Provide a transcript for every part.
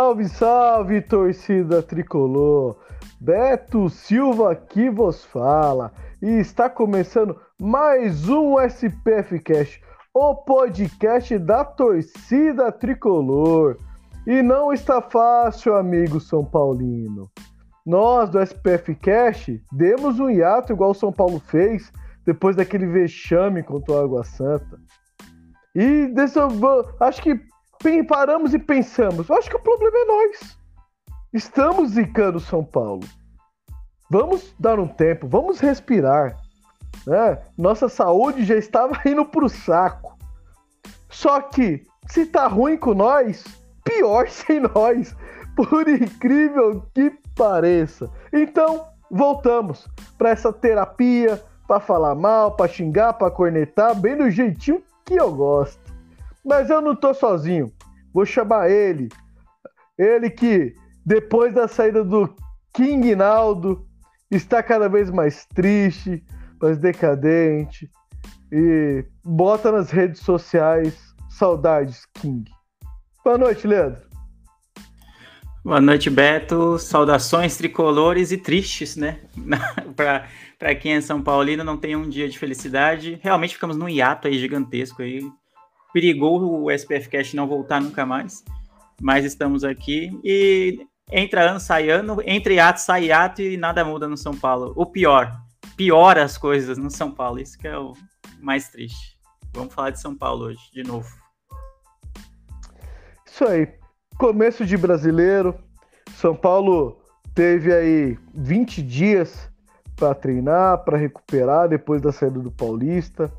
Salve, salve, torcida tricolor! Beto Silva aqui vos fala e está começando mais um SPF Cast, o podcast da torcida tricolor. E não está fácil, amigo São Paulino. Nós do SPF Cast demos um hiato igual o São Paulo fez depois daquele vexame contra o Água Santa. E dessa, acho que paramos e pensamos, eu acho que o problema é nós. Estamos zicando São Paulo. Vamos dar um tempo, vamos respirar. Né? Nossa saúde já estava indo para o saco. Só que, se tá ruim com nós, pior sem nós. Por incrível que pareça. Então, voltamos para essa terapia, para falar mal, para xingar, para cornetar, bem do jeitinho que eu gosto. Mas eu não tô sozinho. Vou chamar ele. Ele que, depois da saída do King Naldo, está cada vez mais triste, mais decadente. E bota nas redes sociais saudades, King. Boa noite, Leandro. Boa noite, Beto. Saudações tricolores e tristes, né? Para quem é São Paulino, não tem um dia de felicidade. Realmente ficamos num hiato aí gigantesco aí perigou o SPF Cast não voltar nunca mais, mas estamos aqui e entra ano, sai ano, entre ato, sai ato e nada muda no São Paulo. O pior, piora as coisas no São Paulo, isso que é o mais triste. Vamos falar de São Paulo hoje, de novo. Isso aí, começo de brasileiro, São Paulo teve aí 20 dias para treinar, para recuperar depois da saída do Paulista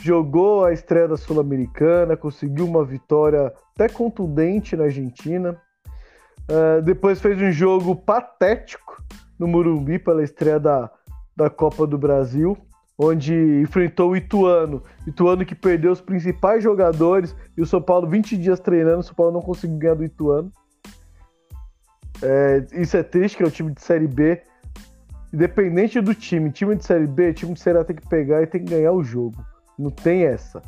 jogou a estreia da Sul-Americana, conseguiu uma vitória até contundente na Argentina. Uh, depois fez um jogo patético no Murumbi pela estreia da, da Copa do Brasil, onde enfrentou o Ituano. Ituano que perdeu os principais jogadores e o São Paulo 20 dias treinando, o São Paulo não conseguiu ganhar do Ituano. É, isso é triste, que é o time de Série B. Independente do time, time de Série B, time de Série A tem que pegar e tem que ganhar o jogo. Não tem essa.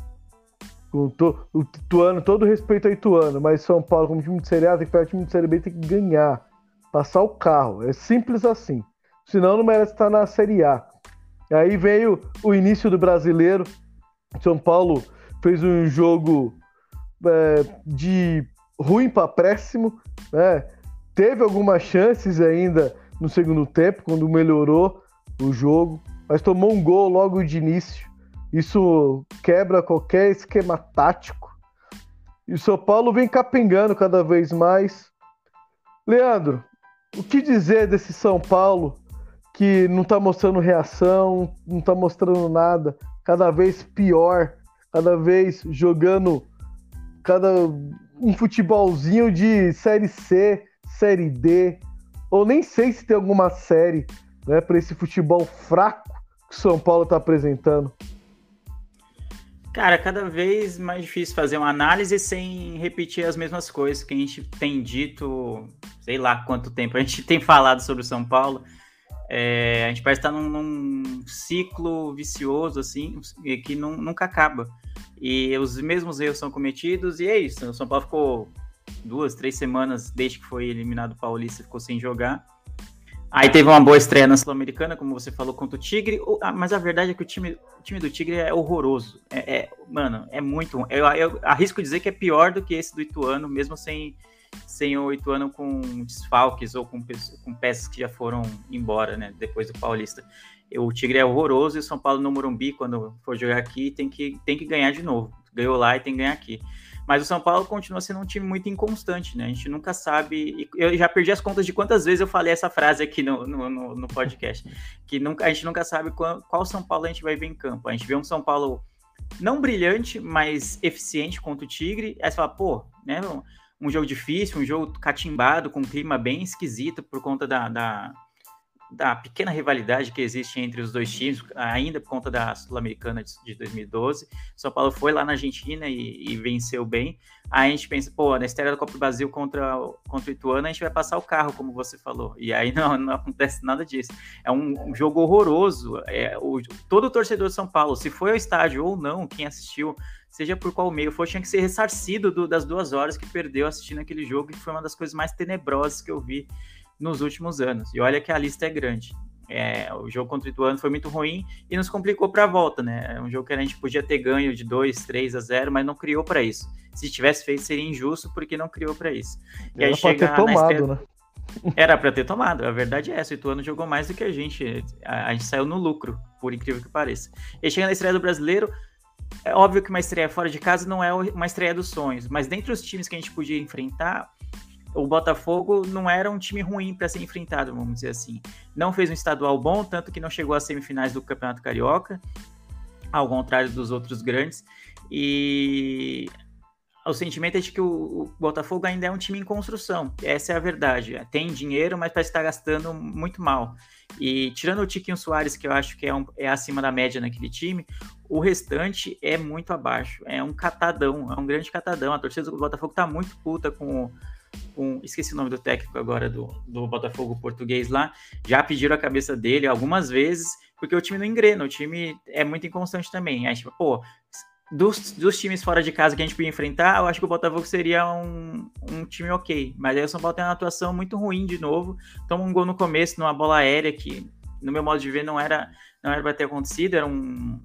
O, to, o Ituano, todo respeito ao Ituano, mas São Paulo, como time de Série A, tem que pegar o time de Série B tem que ganhar. Passar o carro. É simples assim. Senão não merece estar na Série A. Aí veio o início do brasileiro. São Paulo fez um jogo é, de ruim para péssimo. Né? Teve algumas chances ainda no segundo tempo, quando melhorou o jogo, mas tomou um gol logo de início. Isso quebra qualquer esquema tático. E o São Paulo vem capengando cada vez mais. Leandro, o que dizer desse São Paulo que não está mostrando reação, não está mostrando nada, cada vez pior, cada vez jogando cada um futebolzinho de série C, série D, ou nem sei se tem alguma série, né, para esse futebol fraco que o São Paulo está apresentando. Cara, cada vez mais difícil fazer uma análise sem repetir as mesmas coisas que a gente tem dito, sei lá quanto tempo a gente tem falado sobre o São Paulo. É, a gente parece estar num, num, ciclo vicioso, assim, que nunca acaba. E os mesmos erros são cometidos, e é isso. O São Paulo ficou duas, três semanas desde que foi eliminado o Paulista, ficou sem jogar. Aí teve uma boa estreia na Sul-Americana, como você falou, contra o Tigre. Mas a verdade é que o time, o time do Tigre é horroroso. É, é mano, é muito. Eu, eu, arrisco dizer que é pior do que esse do Ituano, mesmo sem, sem o Ituano com desfalques ou com, com peças que já foram embora, né? Depois do Paulista. O Tigre é horroroso e o São Paulo no Morumbi, quando for jogar aqui, tem que, tem que ganhar de novo. Ganhou lá e tem que ganhar aqui. Mas o São Paulo continua sendo um time muito inconstante, né? A gente nunca sabe. Eu já perdi as contas de quantas vezes eu falei essa frase aqui no, no, no, no podcast. Que nunca, a gente nunca sabe qual, qual, São Paulo a gente vai ver em campo. A gente vê um São Paulo não brilhante, mas eficiente contra o Tigre. Aí você fala, pô, né? Um jogo difícil, um jogo catimbado, com um clima bem esquisito por conta da, da da pequena rivalidade que existe entre os dois times, ainda por conta da Sul-Americana de 2012. São Paulo foi lá na Argentina e, e, venceu bem. Aí a gente pensa, pô, na estreia da Copa do Brasil contra, contra o Ituano, a gente vai passar o carro, como você falou. E aí não, não acontece nada disso. É um, um jogo horroroso. É, o, todo torcedor de São Paulo, se foi ao estádio ou não, quem assistiu, seja por qual meio for, tinha que ser ressarcido do, das duas horas que perdeu assistindo aquele jogo, que foi uma das coisas mais tenebrosas que eu vi nos últimos anos. E olha que a lista é grande. É, o jogo contra o Ituano foi muito ruim e nos complicou para a volta, né? É um jogo que a gente podia ter ganho de 2, 3 a 0, mas não criou para isso. Se tivesse feito, seria injusto porque não criou para isso. E Era aí chega ter tomado, estreia... né? Era para ter tomado, a verdade é essa. O Ituano jogou mais do que a gente. A, a gente saiu no lucro, por incrível que pareça. E chega na estreia do brasileiro, é óbvio que uma estreia fora de casa não é uma estreia dos sonhos, mas dentre os times que a gente podia enfrentar, o Botafogo não era um time ruim para ser enfrentado, vamos dizer assim. Não fez um estadual bom, tanto que não chegou às semifinais do Campeonato Carioca, ao contrário dos outros grandes. E o sentimento é de que o, Botafogo ainda é um time em construção. Essa é a verdade. Tem dinheiro, mas parece estar gastando muito mal. E tirando o Tiquinho Soares, que eu acho que é, um, é acima da média naquele time, o restante é muito abaixo. É um catadão, é um grande catadão. A torcida do Botafogo está muito puta com um, esqueci o nome do técnico agora do, do Botafogo português lá, já pediram a cabeça dele algumas vezes, porque o time não engrena, o time é muito inconstante também. Aí, tipo, pô, dos, dos times fora de casa que a gente podia enfrentar, eu acho que o Botafogo seria um, um time ok. Mas aí o São Paulo tem uma atuação muito ruim de novo. Toma um gol no começo, numa bola aérea, que no meu modo de ver não era, não era para ter acontecido, era um,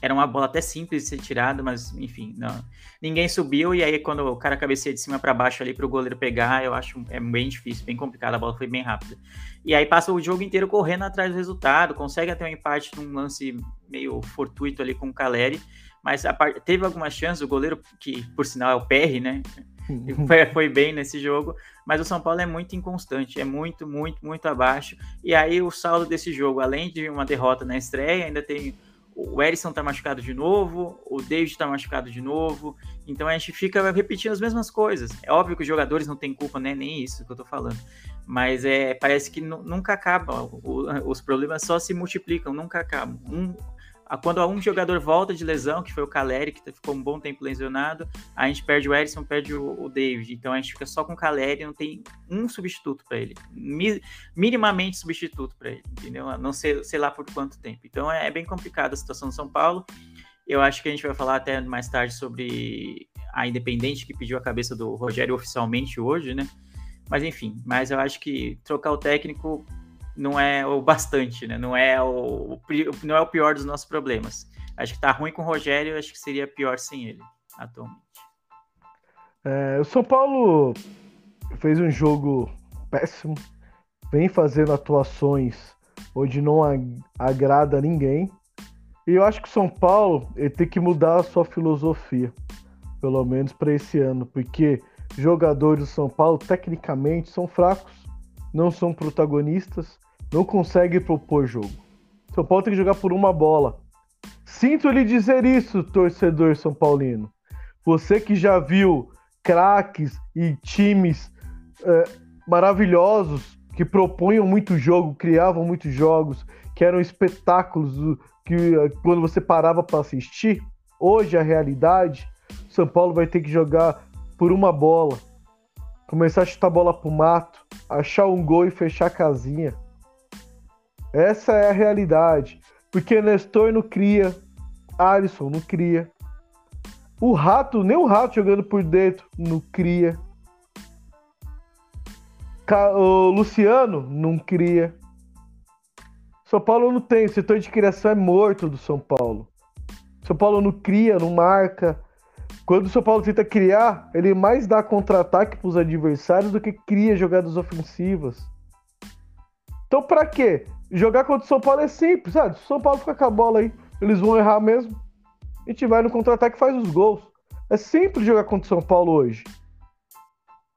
era uma bola até simples de ser tirada, mas enfim, não. ninguém subiu. E aí, quando o cara cabeceia de cima para baixo ali para o goleiro pegar, eu acho é bem difícil, bem complicado. A bola foi bem rápida. E aí passa o jogo inteiro correndo atrás do resultado, consegue até um empate num lance meio fortuito ali com o Caleri, mas part... teve algumas chances. O goleiro, que por sinal é o PR, né? foi, foi bem nesse jogo, mas o São Paulo é muito inconstante, é muito, muito, muito abaixo. E aí o saldo desse jogo, além de uma derrota na estreia, ainda tem o Erisson tá machucado de novo, o David tá machucado de novo, então a gente fica repetindo as mesmas coisas. É óbvio que os jogadores não têm culpa, né? Nem isso que eu tô falando. Mas é, parece que nunca acaba. O, os problemas só se multiplicam, nunca acabam. Um, quando um jogador volta de lesão, que foi o Caleri, que ficou um bom tempo lesionado, a gente perde o Erisson, perde o, o David. Então a gente fica só com o Caleri, não tem um substituto para ele. Mi, minimamente substituto para ele, entendeu? Não sei, sei lá por quanto tempo. Então é, é bem complicada a situação do São Paulo. Eu acho que a gente vai falar até mais tarde sobre a Independente que pediu a cabeça do Rogério oficialmente hoje, né? Mas enfim, mas eu acho que trocar o técnico não é o bastante, né? Não é o, não é o pior dos nossos problemas. Acho que tá ruim com o Rogério, acho que seria pior sem ele, atualmente. É, o São Paulo fez um jogo péssimo, vem fazendo atuações onde não agrada ninguém. E eu acho que o São Paulo ele tem que mudar a sua filosofia, pelo menos para esse ano, porque jogadores do São Paulo tecnicamente são fracos, não são protagonistas não consegue propor jogo. São Paulo tem que jogar por uma bola. Sinto lhe dizer isso, torcedor São Paulino. Você que já viu craques e times é, maravilhosos que propunham muito jogo, criavam muitos jogos, que eram espetáculos que é, quando você parava para assistir, hoje a realidade, São Paulo vai ter que jogar por uma bola, começar a chutar bola pro mato, achar um gol e fechar a casinha. Essa é a realidade. Porque Nestor não cria, Alisson não cria. O Rato, nem o Rato jogando por dentro, não cria. O Luciano não cria. São Paulo não tem, o setor de criação é morto do São Paulo. São Paulo não cria, não marca. Quando o São Paulo tenta criar, ele mais dá contra-ataque para os adversários do que cria jogadas ofensivas. Então, para quê? Jogar contra o São Paulo é simples, sabe? Se o São Paulo ficar com a bola aí, eles vão errar mesmo. A gente vai no contra-ataque e faz os gols. É simples jogar contra o São Paulo hoje.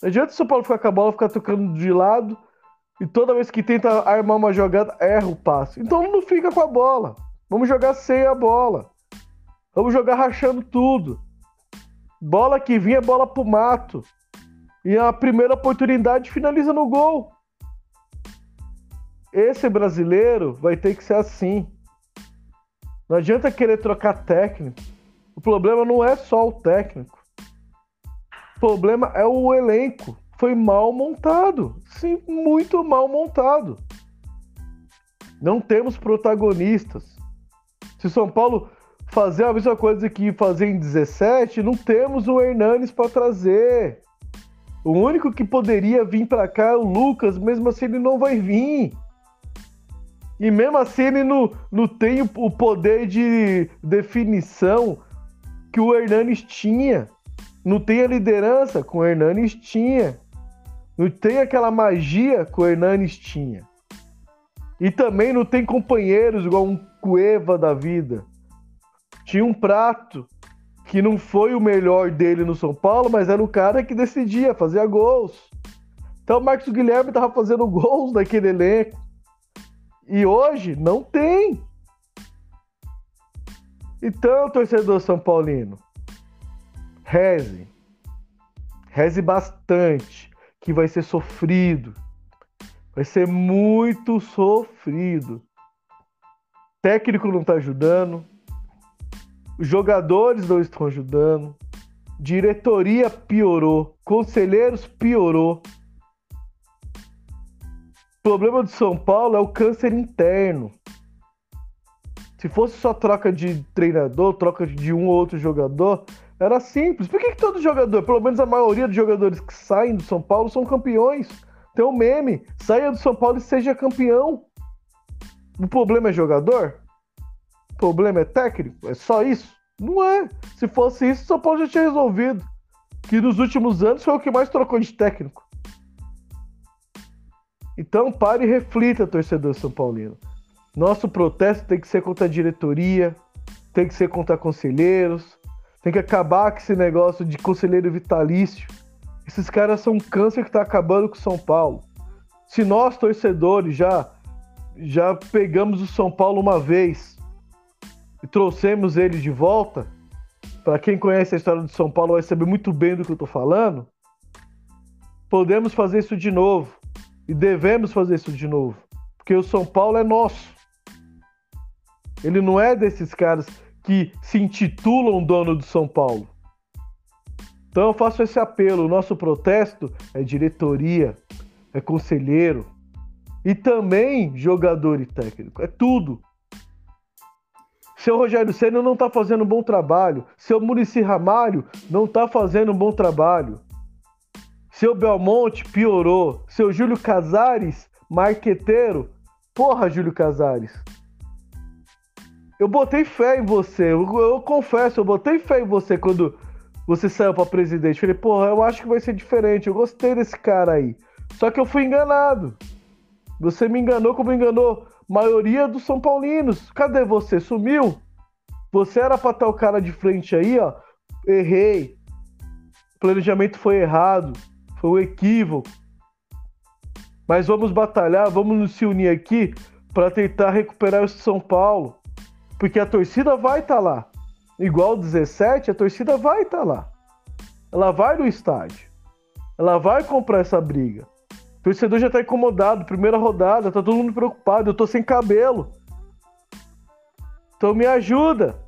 Não adianta o São Paulo ficar com a bola, ficar tocando de lado e toda vez que tenta armar uma jogada, erra o passe. Então não fica com a bola. Vamos jogar sem a bola. Vamos jogar rachando tudo. Bola que vinha, bola pro mato. E a primeira oportunidade finaliza no gol. Esse brasileiro vai ter que ser assim. Não adianta querer trocar técnico. O problema não é só o técnico. O problema é o elenco. Foi mal montado. Sim, muito mal montado. Não temos protagonistas. Se São Paulo fazer a mesma coisa que fazer em 17, não temos o Hernanes para trazer. O único que poderia vir para cá é o Lucas, mesmo assim ele não vai vir. E mesmo assim ele não, não tem o poder de definição que o Hernanes tinha. Não tem a liderança que o Hernanes tinha. Não tem aquela magia que o Hernanes tinha. E também não tem companheiros igual um Cueva da vida. Tinha um prato que não foi o melhor dele no São Paulo, mas era o cara que decidia, fazia gols. Então o Marcos Guilherme estava fazendo gols naquele elenco. E hoje não tem. Então, torcedor São Paulino, reze. Reze bastante, que vai ser sofrido. Vai ser muito sofrido. técnico não está ajudando. Os jogadores não estão ajudando. Diretoria piorou. Conselheiros piorou. O problema do São Paulo é o câncer interno. Se fosse só troca de treinador, troca de um ou outro jogador, era simples. Por que, que todo jogador, pelo menos a maioria dos jogadores que saem do São Paulo, são campeões? Tem um meme: saia do São Paulo e seja campeão. O problema é jogador? O problema é técnico? É só isso? Não é. Se fosse isso, o São Paulo já tinha resolvido. Que nos últimos anos foi o que mais trocou de técnico. Então pare e reflita, torcedor São Paulino. Nosso protesto tem que ser contra a diretoria, tem que ser contra conselheiros, tem que acabar com esse negócio de conselheiro vitalício. Esses caras são um câncer que está acabando com São Paulo. Se nós, torcedores, já, já pegamos o São Paulo uma vez e trouxemos ele de volta, para quem conhece a história do São Paulo vai saber muito bem do que eu estou falando, podemos fazer isso de novo. E devemos fazer isso de novo. Porque o São Paulo é nosso. Ele não é desses caras que se intitulam dono do São Paulo. Então eu faço esse apelo. O nosso protesto é diretoria, é conselheiro e também jogador e técnico. É tudo. Seu Rogério Senna não está fazendo um bom trabalho. Seu Murici Ramalho não está fazendo um bom trabalho. Seu Belmonte piorou. Seu Júlio Casares, marqueteiro. Porra, Júlio Casares. Eu botei fé em você. Eu, eu confesso, eu botei fé em você quando você saiu para presidente. Falei, porra, eu acho que vai ser diferente. Eu gostei desse cara aí. Só que eu fui enganado. Você me enganou como enganou maioria dos São Paulinos. Cadê você? Sumiu? Você era pra estar o cara de frente aí, ó. Errei. O planejamento foi errado. Foi um equívoco. Mas vamos batalhar, vamos nos se unir aqui para tentar recuperar o São Paulo. Porque a torcida vai estar tá lá. Igual 17, a torcida vai estar tá lá. Ela vai no estádio. Ela vai comprar essa briga. O torcedor já tá incomodado. Primeira rodada, tá todo mundo preocupado. Eu tô sem cabelo. Então me ajuda.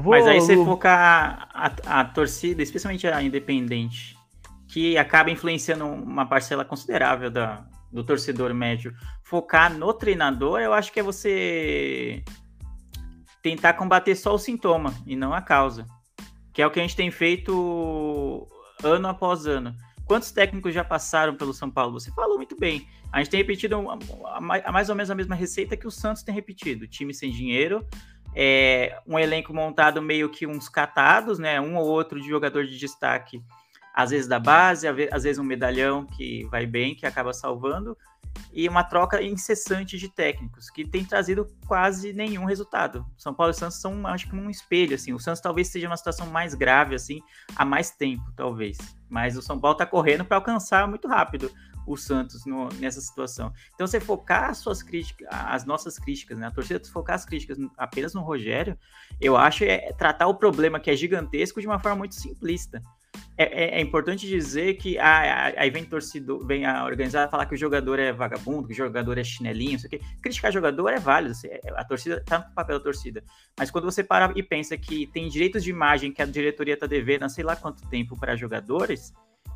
Vou, Mas aí você vou... focar a, a, a, torcida, especialmente a independente, que acaba influenciando uma parcela considerável da, do torcedor médio, focar no treinador, eu acho que é você tentar combater só o sintoma e não a causa. Que é o que a gente tem feito ano após ano. Quantos técnicos já passaram pelo São Paulo? Você falou muito bem. A gente tem repetido mais ou menos a mesma receita que o Santos tem repetido: time sem dinheiro, é, um elenco montado meio que uns catados, né? Um ou outro de jogador de destaque, às vezes da base, às vezes um medalhão que vai bem, que acaba salvando, e uma troca incessante de técnicos, que tem trazido quase nenhum resultado. São Paulo e Santos são, acho que, um espelho, assim. O Santos talvez seja uma situação mais grave, assim, há mais tempo, talvez. Mas o São Paulo está correndo para alcançar muito rápido o Santos no, nessa situação. Então, você focar as suas críticas, as nossas críticas, né? A torcida focar as críticas apenas no Rogério, eu acho é tratar o problema que é gigantesco de uma forma muito simplista. É, é, é importante dizer que aí vem torcedor, vem a organizada falar que o jogador é vagabundo, que o jogador é chinelinho, isso aqui. Criticar jogador é válido, a torcida tá no papel da torcida. Mas quando você para e pensa que tem direitos de imagem que a diretoria tá devendo há sei lá quanto tempo para jogadores,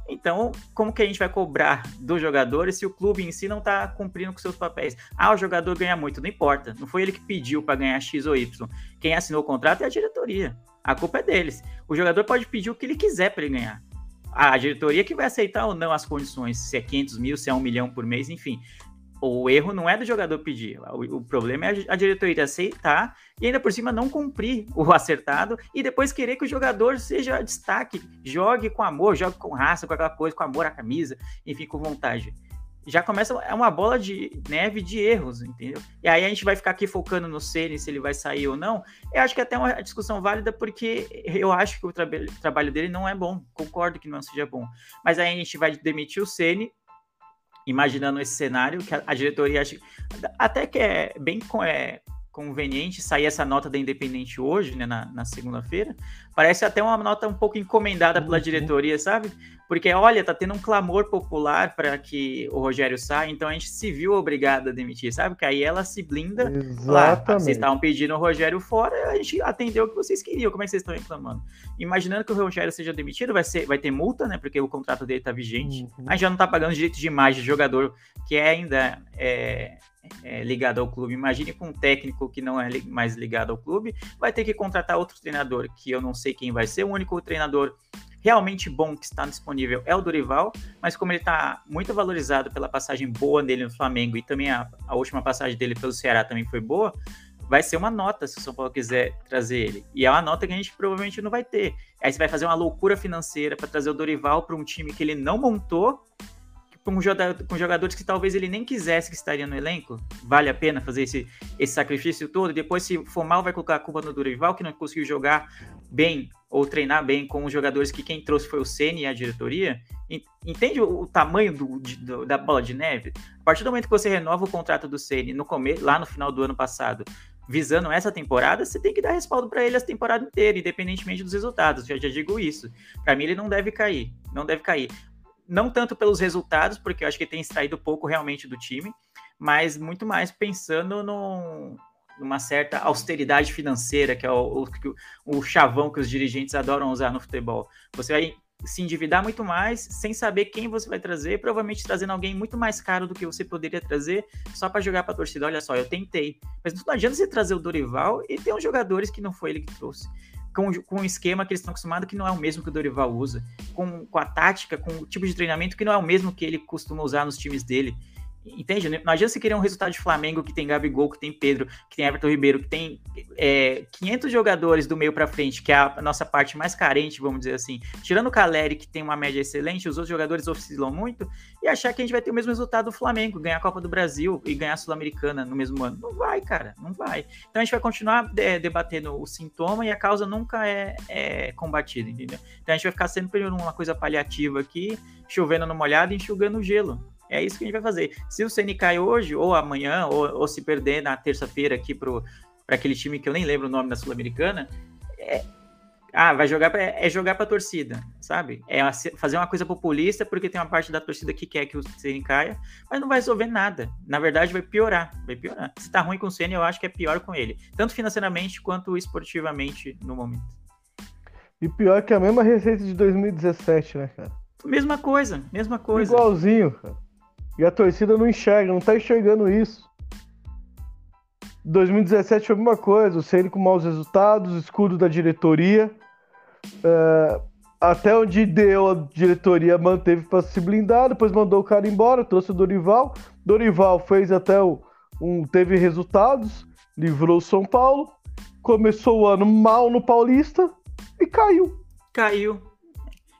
então, como que a gente vai cobrar dos jogadores se o clube em si não está cumprindo com seus papéis? Ah, o jogador ganha muito, não importa. Não foi ele que pediu para ganhar X ou Y. Quem assinou o contrato é a diretoria. A culpa é deles. O jogador pode pedir o que ele quiser para ele ganhar. A diretoria que vai aceitar ou não as condições, se é 500 mil, se é um milhão por mês, enfim o erro não é do jogador pedir, o, o, problema é a diretoria aceitar e ainda por cima não cumprir o acertado e depois querer que o jogador seja destaque, jogue com amor, jogue com raça, com aquela coisa, com amor à camisa, enfim, com vontade. Já começa é uma bola de neve de erros, entendeu? E aí a gente vai ficar aqui focando no Ceni se ele vai sair ou não. Eu acho que é até uma discussão válida porque eu acho que o tra trabalho dele não é bom. Concordo que não seja bom. Mas aí a gente vai demitir o Ceni imaginando esse cenário, que a, diretoria acha, até que é bem é, conveniente sair essa nota da Independente hoje, né, na, na segunda-feira. Parece até uma nota um pouco encomendada pela uhum. diretoria, sabe? Porque, olha, tá tendo um clamor popular para que o Rogério saia, então a gente se viu obrigado a demitir, sabe? Que aí ela se blinda. Exatamente. Lá, vocês estavam pedindo o Rogério fora, a gente atendeu o que vocês queriam. Como é que vocês estão reclamando? Imaginando que o Rogério seja demitido, vai, ser, vai ter multa, né? Porque o contrato dele tá vigente. Uhum. A gente já não tá pagando direito de imagem de jogador que é ainda é, é, ligado ao clube. Imagine com um técnico que não é li mais ligado ao clube, vai ter que contratar outro treinador, que eu não sei quem vai ser. O único treinador realmente bom que está disponível é o Dorival, mas como ele está muito valorizado pela passagem boa dele no Flamengo e também a, a última passagem dele pelo Ceará também foi boa, vai ser uma nota se o São Paulo quiser trazer ele. E é uma nota que a gente provavelmente não vai ter. Aí você vai fazer uma loucura financeira para trazer o Dorival para um time que ele não montou com, com jogadores que talvez ele nem quisesse que estaria no elenco, vale a pena fazer esse, esse sacrifício todo. Depois, se for mal, vai colocar a culpa no Dorival, que não conseguiu jogar bem ou treinar bem com os jogadores que quem trouxe foi o Ceni e a diretoria. Entende o, tamanho do, do, da bola de neve? A partir do momento que você renova o contrato do Ceni no começo, lá no final do ano passado, visando essa temporada, você tem que dar respaldo para ele a temporada inteira, independentemente dos resultados. Já, já digo isso. Para mim, ele não deve cair. Não deve cair não tanto pelos resultados, porque eu acho que tem extraído pouco realmente do time, mas muito mais pensando no, numa certa austeridade financeira, que é o, o, o, chavão que os dirigentes adoram usar no futebol. Você vai se endividar muito mais sem saber quem você vai trazer, provavelmente trazendo alguém muito mais caro do que você poderia trazer só para jogar para a torcida. Olha só, eu tentei. Mas não adianta você trazer o Dorival e ter uns jogadores que não foi ele que trouxe com, com um esquema que eles estão acostumados que não é o mesmo que o Dorival usa, com, com a tática, com o tipo de treinamento que não é o mesmo que ele costuma usar nos times dele. Entende? Não adianta você querer um resultado de Flamengo que tem Gabigol, que tem Pedro, que tem Everton Ribeiro, que tem é, 500 jogadores do meio para frente, que é a nossa parte mais carente, vamos dizer assim. Tirando o Caleri, que tem uma média excelente, os outros jogadores oscilam muito, e achar que a gente vai ter o mesmo resultado do Flamengo, ganhar a Copa do Brasil e ganhar a Sul-Americana no mesmo ano. Não vai, cara, não vai. Então a gente vai continuar é, debatendo o sintoma e a causa nunca é, é combatida, entendeu? Então a gente vai ficar sempre uma coisa paliativa aqui, chovendo no molhado e enxugando o gelo. É isso que a gente vai fazer. Se o Ceni cai hoje, ou amanhã, ou, ou se perder na terça-feira aqui para aquele time que eu nem lembro o nome da Sul-Americana, é, ah, vai jogar pra, é jogar para torcida, sabe? É fazer uma coisa populista porque tem uma parte da torcida que quer que o Ceni caia, mas não vai resolver nada. Na verdade, vai piorar, vai piorar. Se tá ruim com o Ceni, eu acho que é pior com ele, tanto financeiramente quanto esportivamente no momento. E pior que a mesma receita de 2017, né, cara? Mesma coisa, mesma coisa. Igualzinho, cara. E a torcida não enxerga, não tá enxergando isso. 2017 foi a mesma coisa, o Ceni com maus resultados, escudo da diretoria. É, até onde deu, a diretoria manteve para se blindar, depois mandou o cara embora, trouxe o Dorival. Dorival fez até o, um, teve resultados, livrou o São Paulo, começou o ano mal no Paulista e caiu. Caiu.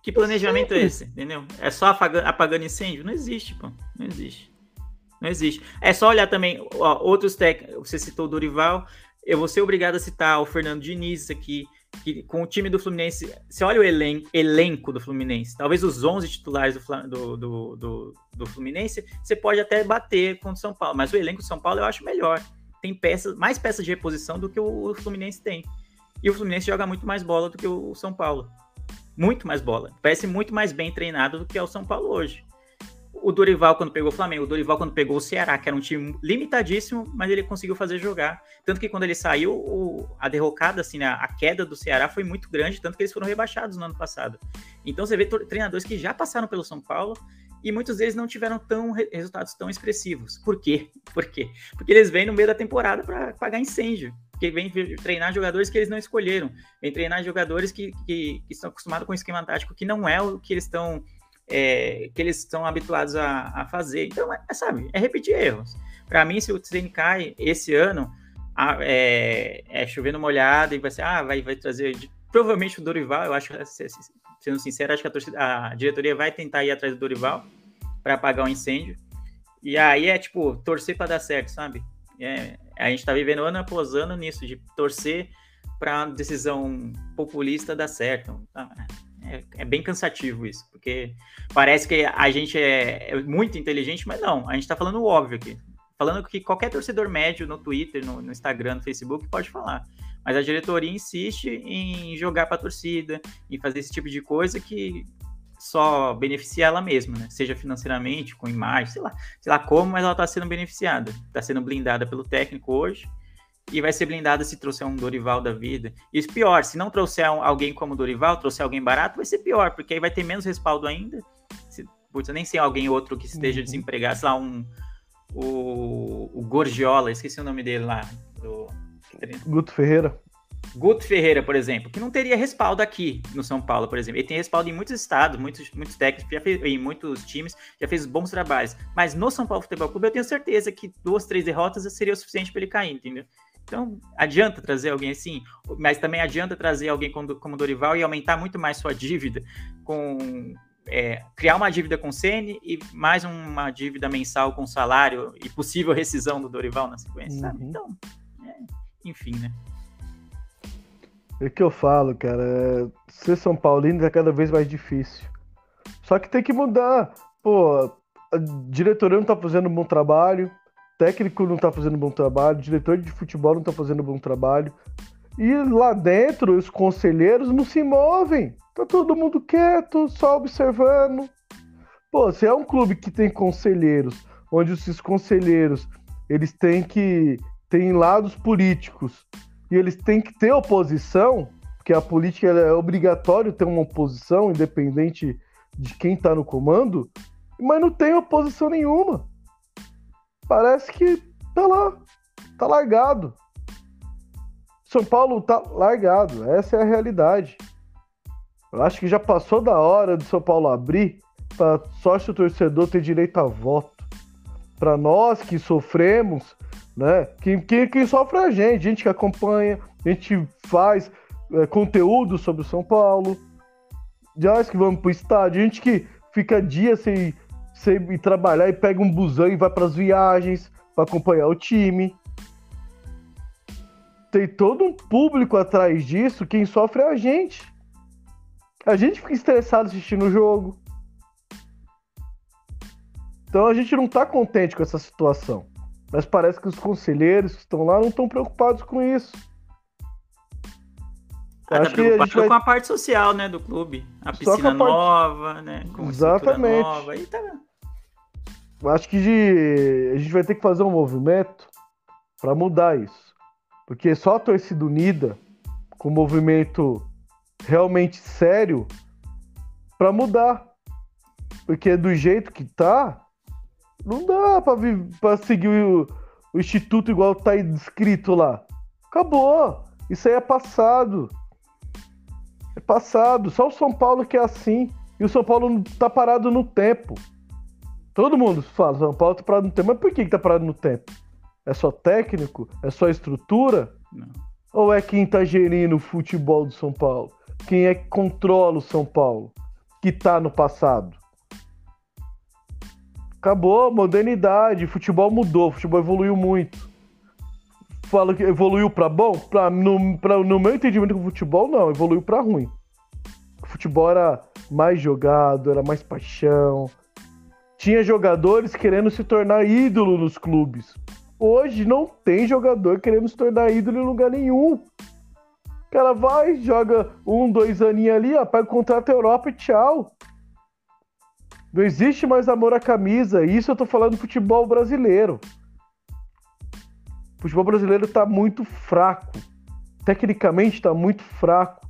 Que planejamento é esse? Entendeu? É só apagando, apagando incêndio? Não existe, pô. Não existe. Não existe. É só olhar também ó, outros técnicos. Você citou o Dorival. Eu vou ser obrigado a citar o Fernando Diniz aqui, que, com o time do Fluminense, você olha o elen elenco do Fluminense, talvez os 11 titulares do, do, do, do, do Fluminense, você pode até bater com o São Paulo, mas o elenco do São Paulo eu acho melhor. Tem peças, mais peças de reposição do que o Fluminense tem. E o Fluminense joga muito mais bola do que o São Paulo. Muito mais bola. Parece muito mais bem treinado do que é o São Paulo hoje o Dorival quando pegou o Flamengo, o Dorival quando pegou o Ceará, que era um time limitadíssimo, mas ele conseguiu fazer jogar. Tanto que quando ele saiu, o, a derrocada, assim, né, a queda do Ceará foi muito grande, tanto que eles foram rebaixados no ano passado. Então você vê treinadores que já passaram pelo São Paulo e muitos deles não tiveram tão resultados tão expressivos. Por quê? Por quê? Porque eles vêm no meio da temporada para pagar incêndio. Porque vem treinar jogadores que eles não escolheram. Vem treinar jogadores que, que, que estão acostumados com o esquema tático que não é o que eles estão é, que eles estão habituados a, a fazer. Então, é, sabe, é repetir erros. Para mim, se o Tsene cai esse ano, a, é, é chovendo molhado e vai ser, ah, vai, vai trazer. Provavelmente o Dorival, eu acho, sendo sincero, acho que a, torcida, a diretoria vai tentar ir atrás do Dorival para apagar o um incêndio. E aí é tipo, torcer para dar certo, sabe? É, a gente está vivendo ano após ano nisso, de torcer para decisão populista dar certo. Tá? É, é, bem cansativo isso, porque parece que a gente é, é muito inteligente, mas não, a gente está falando o óbvio aqui. Falando que qualquer torcedor médio no Twitter, no, no Instagram, no Facebook pode falar. Mas a diretoria insiste em jogar para a torcida, em fazer esse tipo de coisa que só beneficia ela mesma, né? Seja financeiramente, com imagem, sei lá, sei lá como, mas ela está sendo beneficiada. Está sendo blindada pelo técnico hoje e vai ser blindada se trouxer um Dorival da vida. E pior, se não trouxer um, alguém como Dorival, trouxer alguém barato, vai ser pior, porque aí vai ter menos respaldo ainda. Se, putz, eu nem sei alguém outro que esteja uhum. desempregado, sei lá, um. O, o Gorgiola, esqueci o nome dele lá. Do, Guto Ferreira. Guto Ferreira, por exemplo, que não teria respaldo aqui no São Paulo, por exemplo. Ele tem respaldo em muitos estados, muitos, muitos técnicos, já fez, em muitos times, já fez bons trabalhos. Mas no São Paulo Futebol Clube, eu tenho certeza que duas, três derrotas seria o suficiente para ele cair, entendeu? Então, adianta trazer alguém assim, mas também adianta trazer alguém como, como Dorival e aumentar muito mais sua dívida com é, criar uma dívida com o Ceni e mais uma dívida mensal com salário e possível rescisão do Dorival na sequência, uhum. Então, é, enfim, né? É que eu falo, cara, é, ser São Paulino é cada vez mais difícil. Só que tem que mudar. Pô, a diretoria não tá fazendo um bom trabalho, técnico não tá fazendo um bom trabalho, diretor de futebol não tá fazendo um bom trabalho. E lá dentro, os conselheiros não se movem. Tá todo mundo quieto, só observando. Pô, se é um clube que tem conselheiros, onde esses conselheiros, eles têm que tem lados políticos e eles têm que ter oposição, porque a política é obrigatório ter uma oposição, independente de quem está no comando, mas não tem oposição nenhuma parece que tá lá, tá largado. São Paulo tá largado, essa é a realidade. Eu acho que já passou da hora de São Paulo abrir para sócio torcedor ter direito a voto. Para nós que sofremos, né? Quem, quem, quem, sofre é a gente, gente que acompanha, a gente faz é, conteúdo sobre o São Paulo, nós que vamos pro estádio, gente que fica dias sem você ir trabalhar e pega um busão e vai para as viagens para acompanhar o time. Tem todo um público atrás disso, quem sofre é a gente. A gente fica estressado assistindo o jogo. Então a gente não está contente com essa situação. Mas parece que os conselheiros que estão lá não estão preocupados com isso. Ah, tá preocupado vai... com a parte social, né, do clube. A piscina a parte... nova, né, com Exatamente. nova. E tá... Acho que de... a gente vai ter que fazer um movimento para mudar isso. Porque só a torcida unida, com um movimento realmente sério, para mudar. Porque do jeito que tá, não dá para seguir o, o instituto igual tá escrito lá. Acabou. Isso aí é passado. É passado. Só o São Paulo que é assim. E o São Paulo tá parado no tempo. Todo mundo fala, São Paulo tá parado no tempo. Mas por que, que tá parado no tempo? É só técnico? É só estrutura? Não. Ou é quem tá gerindo o futebol do São Paulo? Quem é que controla o São Paulo? Que tá no passado? Acabou, modernidade, futebol mudou, futebol evoluiu muito. falo que evoluiu para bom, pra, no, pra, no meu entendimento com o futebol, não, evoluiu para ruim. O futebol era mais jogado, era mais paixão. Tinha jogadores querendo se tornar ídolo nos clubes. Hoje não tem jogador querendo se tornar ídolo em lugar nenhum. O cara vai, joga um, dois aninhos ali, ó, pega o contrato Europa e tchau. Não existe mais amor à camisa. Isso eu tô falando do futebol brasileiro. O futebol brasileiro tá muito fraco. Tecnicamente tá muito fraco.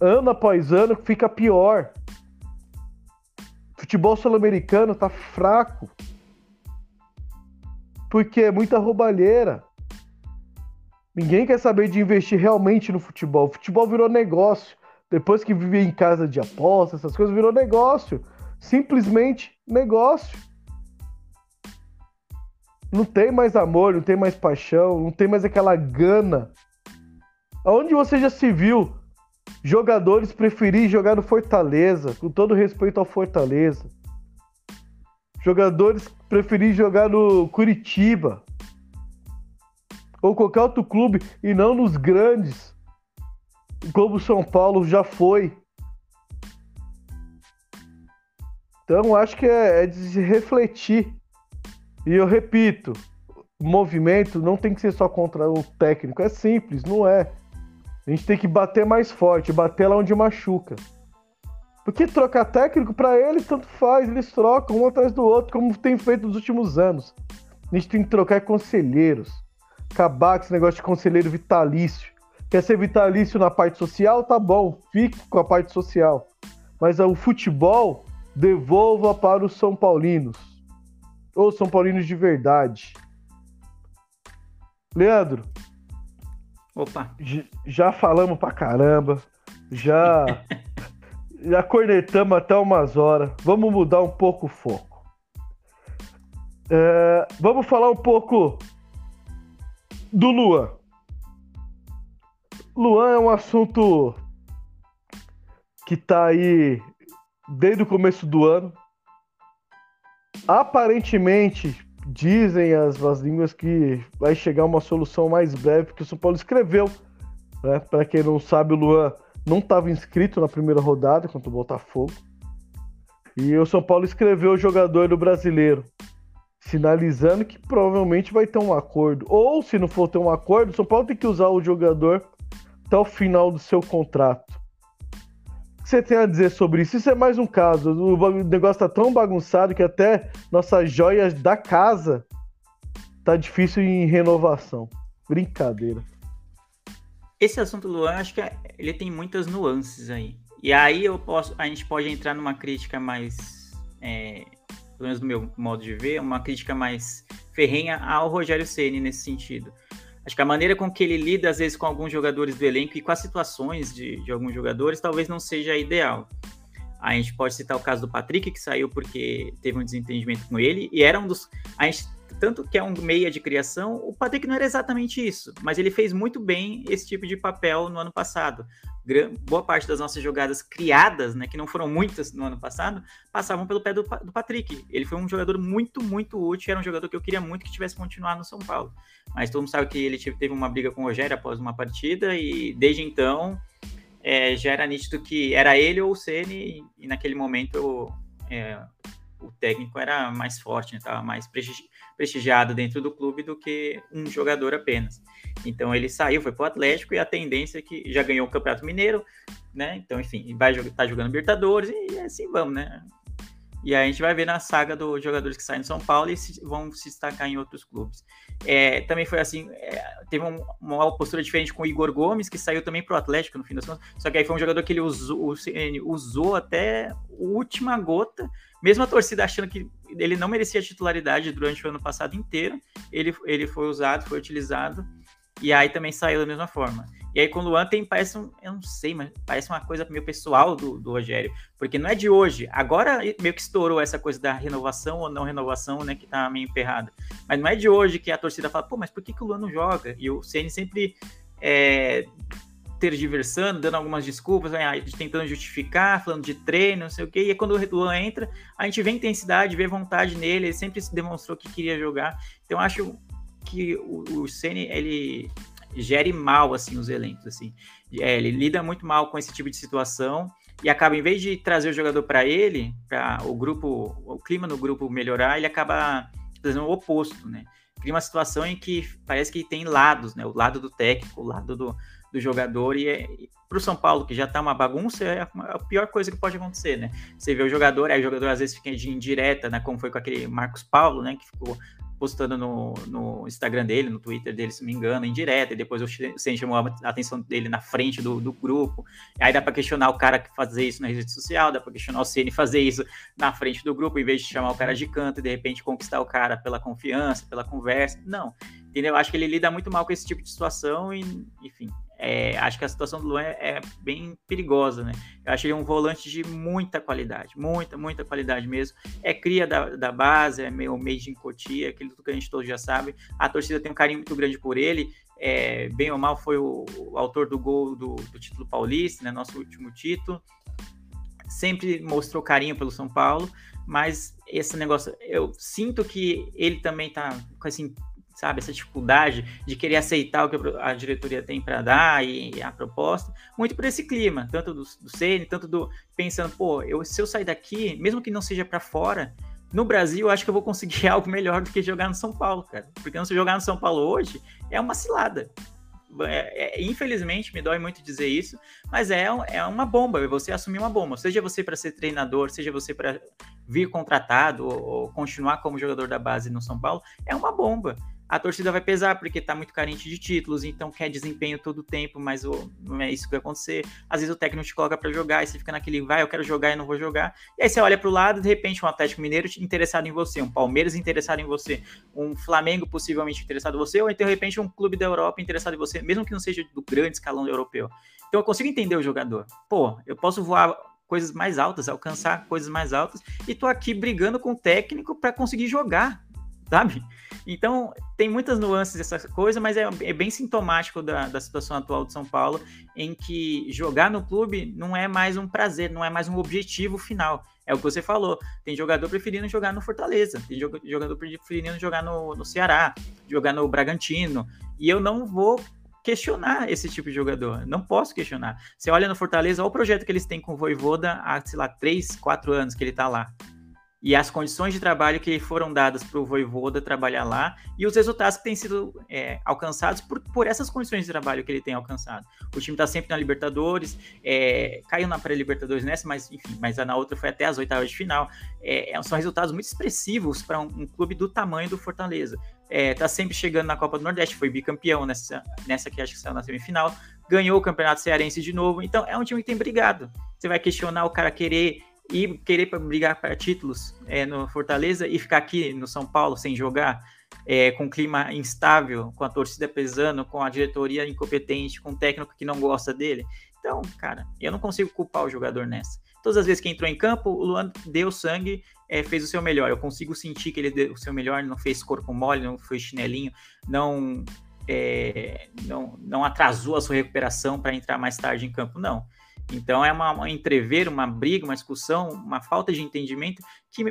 Ano após ano fica pior. O futebol sul-americano tá fraco porque é muita roubalheira. Ninguém quer saber de investir realmente no futebol. O futebol virou negócio. Depois que vivia em casa de aposta, essas coisas virou negócio. Simplesmente negócio. Não tem mais amor, não tem mais paixão, não tem mais aquela gana. Aonde você já se viu jogadores preferir jogar no Fortaleza, com todo respeito ao Fortaleza? Jogadores preferir jogar no Curitiba ou qualquer outro clube e não nos grandes, como São Paulo já foi. Então acho que é, é de se refletir. E eu repito, movimento não tem que ser só contra o técnico, é simples, não é. A gente tem que bater mais forte, bater lá onde machuca. Porque trocar técnico, para eles, tanto faz, eles trocam um atrás do outro, como tem feito nos últimos anos. A gente tem que trocar conselheiros. Acabar com esse negócio de conselheiro vitalício. Quer ser vitalício na parte social? Tá bom, fique com a parte social. Mas o futebol, devolva para os São Paulinos. Ou São Paulinos de verdade. Leandro. Opa. Já falamos pra caramba. Já Já cornetamos até umas horas. Vamos mudar um pouco o foco. É, vamos falar um pouco do Luan. Luan é um assunto que tá aí desde o começo do ano. Aparentemente, dizem as, as línguas que vai chegar uma solução mais breve, porque o São Paulo escreveu. Né? Para quem não sabe, o Luan não estava inscrito na primeira rodada contra o Botafogo. E o São Paulo escreveu o jogador do brasileiro, sinalizando que provavelmente vai ter um acordo. Ou, se não for ter um acordo, o São Paulo tem que usar o jogador até o final do seu contrato. Você tem a dizer sobre isso? Isso é mais um caso. O negócio tá tão bagunçado que até nossas joias da casa tá difícil em renovação. Brincadeira. Esse assunto Luan, acho que é, ele tem muitas nuances aí. E aí eu posso, a gente pode entrar numa crítica mais, é, pelo menos do meu modo de ver, uma crítica mais ferrenha ao Rogério Ceni nesse sentido. Acho que a maneira com que ele lida, às vezes, com alguns jogadores do elenco e com as situações de, de alguns jogadores, talvez não seja ideal. A gente pode citar o caso do Patrick, que saiu porque teve um desentendimento com ele, e era um dos. A gente tanto que é um meia de criação, o Patrick não era exatamente isso, mas ele fez muito bem esse tipo de papel no ano passado. Boa parte das nossas jogadas criadas, né, que não foram muitas no ano passado, passavam pelo pé do, do Patrick. Ele foi um jogador muito, muito útil, era um jogador que eu queria muito que tivesse continuado no São Paulo. Mas todo mundo sabe que ele teve uma briga com o Rogério após uma partida e desde então é, já era nítido que era ele ou o Ceni e naquele momento é, o técnico era mais forte, estava né, mais prestigi prestigiado dentro do clube do que um jogador apenas. Então ele saiu, foi para o Atlético e a tendência é que já ganhou o Campeonato Mineiro, né? Então, enfim, vai estar tá jogando Libertadores e assim vamos, né? E aí a gente vai ver na saga dos jogadores que saem de São Paulo e se, vão se destacar em outros clubes. É, também foi assim, é, teve um, uma postura diferente com o Igor Gomes, que saiu também para o Atlético no fim das contas. Só que aí foi um jogador que ele usou, usou até a última gota, mesmo a torcida achando que ele não merecia titularidade durante o ano passado inteiro, ele, ele foi usado, foi utilizado, e aí também saiu da mesma forma. E aí com o Luan tem, parece um, eu não sei, mas parece uma coisa meio pessoal do, do Rogério, porque não é de hoje. Agora meio que estourou essa coisa da renovação ou não renovação, né, que tá meio emperrada. Mas não é de hoje que a torcida fala, pô, mas por que, que o Luan não joga? E o CN sempre é, tergiversando, dando algumas desculpas, né, tentando justificar, falando de treino, não sei o quê. E quando o Luan entra, a gente vê intensidade, vê vontade nele, ele sempre se demonstrou que queria jogar. Então, acho que o, o Ceni ele gere mal assim os elencos assim. É, ele lida muito mal com esse tipo de situação e acaba em vez de trazer o jogador para ele, para o grupo, o clima no grupo melhorar, ele acaba fazendo o oposto, né? Cria uma situação em que parece que tem lados, né? O lado do técnico, o lado do, do jogador e, é, para o São Paulo, que já tá uma bagunça, é a pior coisa que pode acontecer, né? Você vê o jogador, aí o jogador às vezes fica de indireta, né? Como foi com aquele Marcos Paulo, né? Que ficou postando no, no Instagram dele, no Twitter dele, se não me engano, em direto, e depois o Sen chamou a atenção dele na frente do, do grupo. Aí dá para questionar o cara que fazer isso na rede social, dá para questionar o Ceni fazer isso na frente do grupo, em vez de chamar o cara de canto e de repente conquistar o cara pela confiança, pela conversa. Não. Entendeu? Acho que ele lida muito mal com esse tipo de situação e, enfim, é, acho que a situação do Luan é, é, bem perigosa, né? Eu acho ele um volante de muita qualidade, muita, muita qualidade mesmo. É cria da, da base, é meio made in Cotia, aquilo que a gente todos já sabe. A torcida tem um carinho muito grande por ele. É, bem ou mal, foi o, o autor do gol do, do, título paulista, né? Nosso último título. Sempre mostrou carinho pelo São Paulo, mas esse negócio, eu sinto que ele também tá com assim, sabe? Essa dificuldade de querer aceitar o que a diretoria tem para dar e a proposta, muito por esse clima, tanto do, do CN, tanto do pensando, pô, eu, se eu sair daqui, mesmo que não seja para fora, no Brasil, eu acho que eu vou conseguir algo melhor do que jogar no São Paulo, cara. Porque não se jogar no São Paulo hoje é uma cilada. É, é, infelizmente, me dói muito dizer isso, mas é, é uma bomba, é você assumir uma bomba. Seja você para ser treinador, seja você para vir contratado ou, ou, continuar como jogador da base no São Paulo, é uma bomba a torcida vai pesar porque tá muito carente de títulos, então quer desempenho todo o tempo, mas oh, não é isso que vai acontecer. Às vezes o técnico te coloca para jogar e você fica naquele vai, eu quero jogar e não vou jogar. E aí você olha para o lado, de repente um Atlético Mineiro interessado em você, um Palmeiras interessado em você, um Flamengo possivelmente interessado em você, ou então de repente um clube da Europa interessado em você, mesmo que não seja do grande escalão europeu. Então eu consigo entender o jogador. Pô, eu posso voar coisas mais altas, alcançar coisas mais altas, e tô aqui brigando com o técnico para conseguir jogar, sabe? Então, tem muitas nuances essa coisa, mas é, é bem sintomático da, da, situação atual de São Paulo, em que jogar no clube não é mais um prazer, não é mais um objetivo final. É o que você falou. Tem jogador preferindo jogar no Fortaleza, tem jogador preferindo jogar no, no Ceará, jogar no Bragantino. E eu não vou questionar esse tipo de jogador. Não posso questionar. Você olha no Fortaleza, olha o projeto que eles têm com o Voivoda há, sei lá, 3, 4 anos que ele tá lá e as condições de trabalho que foram dadas para o Voivoda trabalhar lá e os resultados que têm sido é, alcançados por, por essas condições de trabalho que ele tem alcançado. O time está sempre na Libertadores, é, caiu na pré-Libertadores nessa, mas enfim, mas na outra foi até as oitavas de final. É, é são resultados muito expressivos para um, um, clube do tamanho do Fortaleza. Está sempre chegando na Copa do Nordeste, foi bicampeão nessa, nessa que acho que saiu na semifinal, ganhou o Campeonato Cearense de novo, então é um time que tem brigado. Você vai questionar o cara querer e querer brigar para títulos é, no Fortaleza e ficar aqui no São Paulo sem jogar, é, com clima instável, com a torcida pesando, com a diretoria incompetente, com o técnico que não gosta dele. Então, cara, eu não consigo culpar o jogador nessa. Todas as vezes que entrou em campo, o Luan deu sangue, é, fez o seu melhor. Eu consigo sentir que ele deu o seu melhor, não fez corpo mole, não foi chinelinho, não, é, não, não atrasou a sua recuperação para entrar mais tarde em campo, não. Então é uma, uma entrever, uma briga, uma discussão, uma falta de entendimento que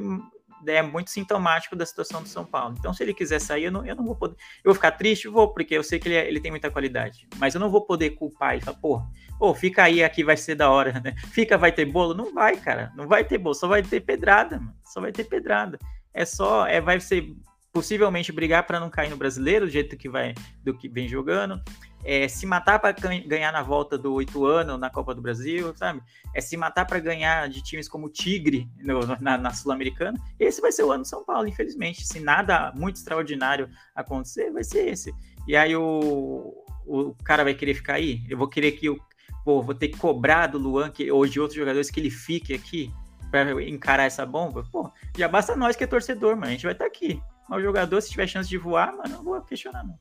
é muito sintomático da situação do São Paulo. Então, se ele quiser sair, eu não, eu não vou poder. Eu vou ficar triste? Vou, porque eu sei que ele, é, ele tem muita qualidade. Mas eu não vou poder culpar ele. Falar, pô, pô, fica aí, aqui vai ser da hora, né? Fica, vai ter bolo? Não vai, cara. Não vai ter bolo, só vai ter pedrada, mano. Só vai ter pedrada. É só, é, vai ser possivelmente brigar para não cair no brasileiro, do jeito que vai, do que vem jogando é se matar para ganhar na volta do oito ano na Copa do Brasil, sabe? É se matar para ganhar de times como o Tigre no, na, na Sul-Americana. Esse vai ser o ano de São Paulo, infelizmente. Se nada muito extraordinário acontecer, vai ser esse. E aí o, o cara vai querer ficar aí? Eu vou querer que o. Pô, vou ter que cobrar do Luan que, ou de outros jogadores que ele fique aqui para encarar essa bomba. Pô, já basta nós que é torcedor, mano. A gente vai estar tá aqui. Mas o jogador, se tiver chance de voar, mano, não vou questionar, não.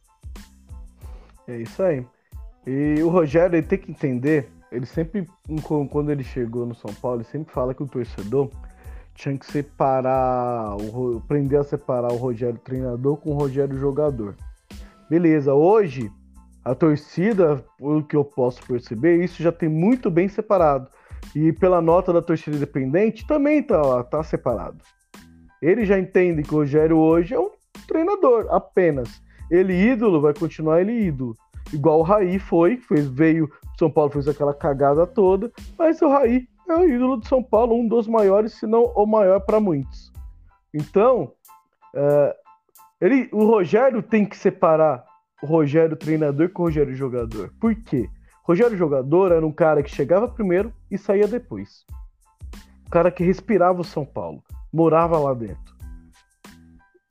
É isso aí. E o Rogério ele tem que entender, ele sempre, quando ele chegou no São Paulo, ele sempre fala que o torcedor tinha que separar, aprender a separar o Rogério treinador com o Rogério jogador. Beleza, hoje a torcida, pelo que eu posso perceber, isso já tem muito bem separado. E pela nota da torcida independente, também tá, tá separado. Ele já entende que o Rogério hoje é um treinador apenas. Ele ídolo, vai continuar ele ídolo. Igual o Raí foi, fez, veio São Paulo, fez aquela cagada toda, mas o Raí é o ídolo de São Paulo, um dos maiores, se não o maior para muitos. Então, é, ele, o Rogério tem que separar o Rogério treinador com o Rogério jogador. Por quê? Rogério jogador era um cara que chegava primeiro e saía depois. Um cara que respirava o São Paulo, morava lá dentro.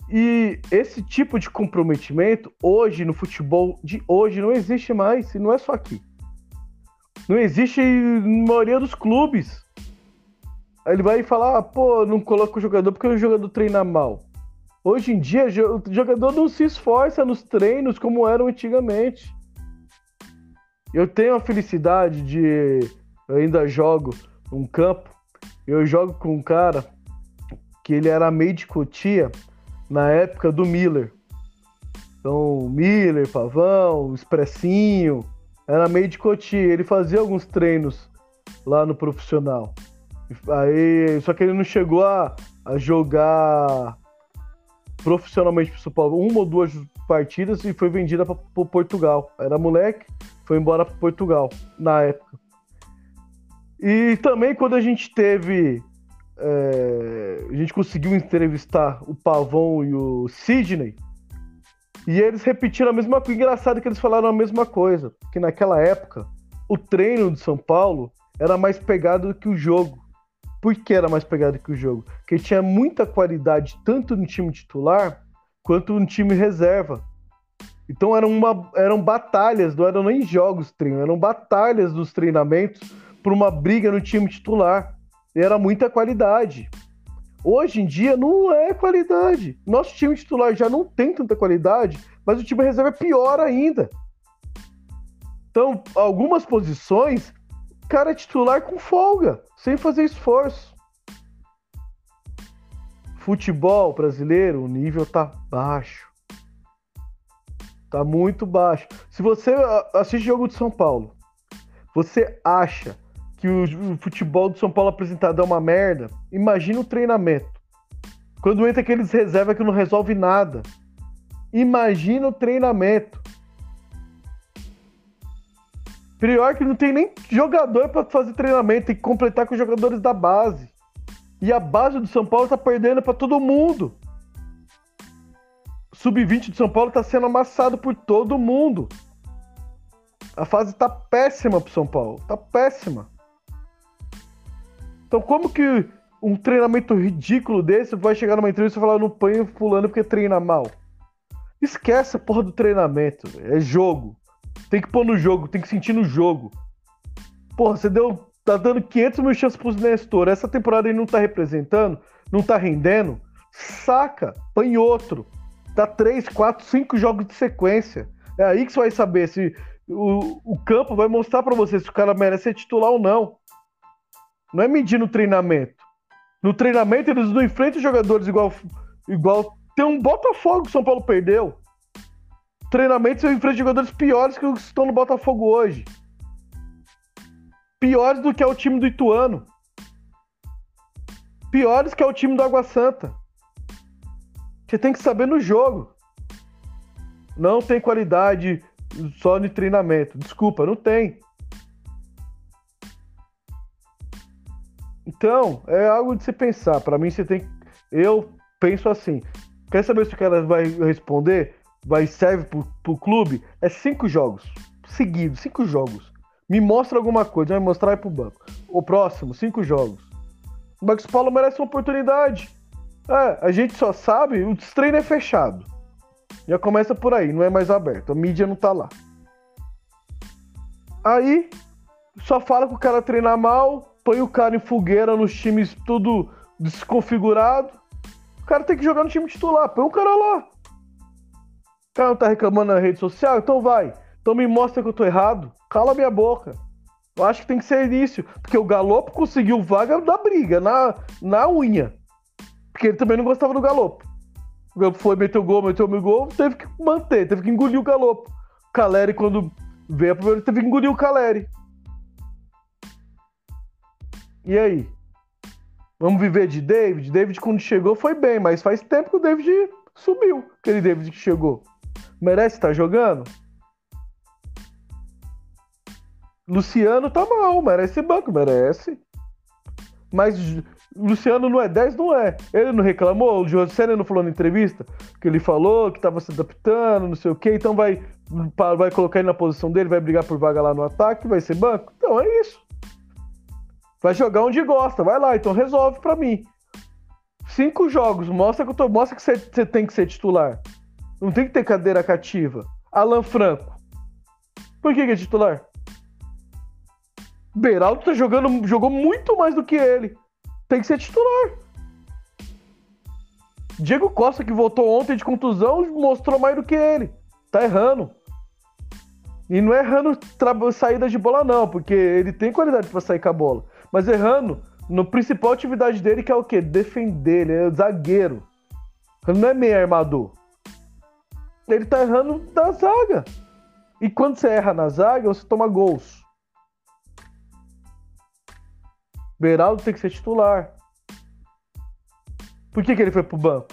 E esse tipo de comprometimento, hoje, no futebol de hoje, não existe mais, e não é só aqui. Não existe na maioria dos clubes. Ele vai falar, pô, não coloca o jogador porque o jogador treina mal. Hoje em dia, o jogador não se esforça nos treinos como eram antigamente. Eu tenho a felicidade de. Eu ainda jogo um campo. Eu jogo com um cara que ele era meio de Cotia na época do Miller. Então, Miller, Pavão, Expressinho, era meio de Cotia. Ele fazia alguns treinos lá no profissional. Aí, só que ele não chegou a, a jogar profissionalmente pro São Paulo uma ou duas partidas e foi vendida para Portugal. Era moleque, foi embora para Portugal na época. E também quando a gente teve. É, a gente conseguiu entrevistar o Pavão e o Sidney. E eles repetiram a mesma coisa. Engraçado que eles falaram a mesma coisa. Que naquela época, o treino de São Paulo era mais pegado do que o jogo. Por que era mais pegado que o jogo? Porque tinha muita qualidade tanto no time titular quanto no time reserva. Então eram, uma, eram batalhas, não eram nem jogos treino, eram batalhas dos treinamentos por uma briga no time titular. Era muita qualidade. Hoje em dia não é qualidade. Nosso time titular já não tem tanta qualidade, mas o time reserva é pior ainda. Então, algumas posições cara é titular com folga, sem fazer esforço. Futebol brasileiro, o nível tá baixo. Tá muito baixo. Se você assiste jogo de São Paulo, você acha que o futebol do São Paulo apresentado é uma merda, imagina o treinamento. Quando entra aqueles reserva que não resolve nada. Imagina o treinamento. Pior que não tem nem jogador para fazer treinamento, tem que completar com os jogadores da base. E a base do São Paulo tá perdendo para todo mundo. Sub-20 de São Paulo tá sendo amassado por todo mundo. A fase tá péssima pro São Paulo, tá péssima. Então como que um treinamento ridículo desse vai chegar numa entrevista e falar não ponho fulano porque treina mal? Esquece a porra do treinamento, é jogo. Tem que pôr no jogo, tem que sentir no jogo. Porra, você deu. Tá dando 500 mil chances pros Nestor. Essa temporada ele não tá representando, não tá rendendo. Saca, põe outro. Dá 3, 4, 5 jogos de sequência. É aí que você vai saber se o, o campo vai mostrar para você se o cara merece ser titular ou não. Não é medir no treinamento. No treinamento eles não enfrentam jogadores igual. igual tem um Botafogo que São Paulo perdeu treinamentos eu enfrento jogadores piores que os que estão no Botafogo hoje. Piores do que é o time do Ituano. Piores que é o time do Água Santa. Você tem que saber no jogo. Não tem qualidade só de treinamento. Desculpa, não tem. Então, é algo de se pensar. Para mim, você tem. Eu penso assim. Quer saber se o cara vai responder? vai serve pro, pro clube é cinco jogos seguidos, cinco jogos. Me mostra alguma coisa, vai mostrar e pro banco. O próximo, cinco jogos. O Marcos Paulo merece uma oportunidade. É, a gente só sabe, o treino é fechado. Já começa por aí, não é mais aberto. A mídia não tá lá. Aí, só fala que o cara treinar mal, põe o cara em fogueira nos times tudo desconfigurado. O cara tem que jogar no time titular, põe o cara lá. O cara não tá reclamando na rede social? Então vai. Então me mostra que eu tô errado. Cala minha boca. Eu acho que tem que ser início. Porque o Galopo conseguiu vaga da briga, na, na unha. Porque ele também não gostava do Galopo. O Galopo foi, meteu gol, meteu meu gol, teve que manter, teve que engolir o Galopo. O Caleri, quando veio a primeira, teve que engolir o Caleri. E aí? Vamos viver de David? David, quando chegou, foi bem, mas faz tempo que o David sumiu. Aquele David que chegou. Merece estar jogando? Luciano tá mal, merece banco, merece. Mas Luciano não é 10, não é. Ele não reclamou, o José não falou na entrevista que ele falou que tava se adaptando, não sei o quê, então vai, vai colocar ele na posição dele, vai brigar por vaga lá no ataque, vai ser banco. Então é isso. Vai jogar onde gosta, vai lá, então resolve para mim. Cinco jogos, mostra que, eu tô, mostra que você, você tem que ser titular. Não tem que ter cadeira cativa. Alan Franco. Por que, que é titular? Beraldo tá jogando, jogou muito mais do que ele. Tem que ser titular. Diego Costa, que voltou ontem de contusão, mostrou mais do que ele. Tá errando. E não é errando saída de bola, não, porque ele tem qualidade para sair com a bola. Mas errando no principal atividade dele, que é o quê? Defender, ele é zagueiro. Ele não é meio armador ele tá errando na zaga. E quando você erra na zaga, você toma gols. Beraldo tem que ser titular. Por que, que ele foi pro banco?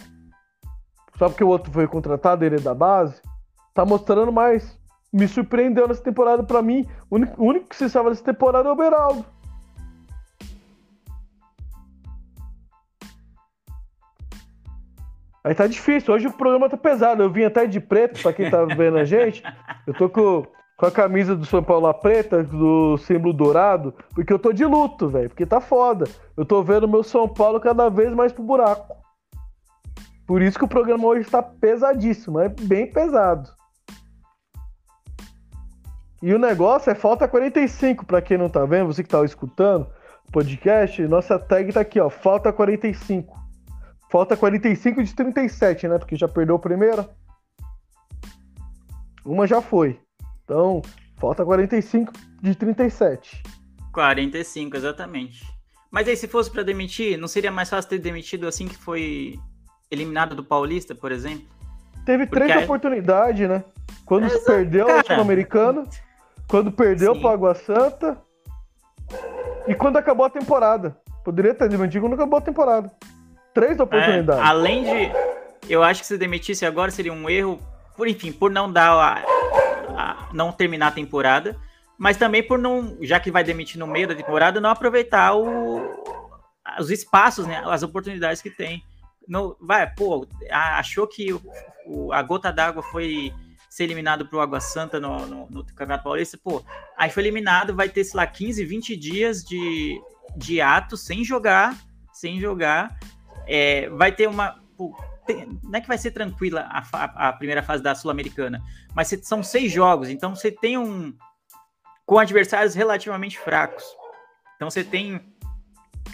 Só porque o outro foi contratado, ele é da base? Tá mostrando mais. Me surpreendeu nessa temporada para mim. O único, que se salva nessa temporada é o Beraldo. Aí tá difícil. Hoje o programa tá pesado. Eu vim até de preto, pra quem tá vendo a gente. Eu tô com, com a camisa do São Paulo preta, do símbolo dourado, porque eu tô de luto, velho. Porque tá foda. Eu tô vendo meu São Paulo cada vez mais pro buraco. Por isso que o programa hoje tá pesadíssimo, é bem pesado. E o negócio é falta 45, para quem não tá vendo, você que tá escutando o podcast, nossa tag tá aqui, ó, falta 45. Falta 45 de 37, né? Porque já perdeu a primeira. Uma já foi. Então, falta 45 de 37. 45, exatamente. Mas aí, se fosse para demitir, não seria mais fácil ter demitido assim que foi eliminado do Paulista, por exemplo? Teve Porque três aí... oportunidades, né? Quando Exato, perdeu cara. o Sul-Americano, quando perdeu pro Água Santa e quando acabou a temporada. Poderia ter demitido quando acabou a temporada. Três é, oportunidades. É, além de. Eu acho que se demitisse agora seria um erro, por enfim, por não dar a, a, não terminar a temporada, mas também por não, já que vai demitir no meio da temporada, não aproveitar o, os espaços, né, as oportunidades que tem. No, vai, pô, achou que o, o, a gota d'água foi ser eliminado pro Água Santa no, no, no, Campeonato Paulista, pô, aí foi eliminado, vai ter, sei lá, 15, 20 dias de, de ato sem jogar, sem jogar, é, vai ter uma. não é que vai ser tranquila a, a, a primeira fase da Sul-Americana, mas são seis jogos, então você tem um. com adversários relativamente fracos. Então você tem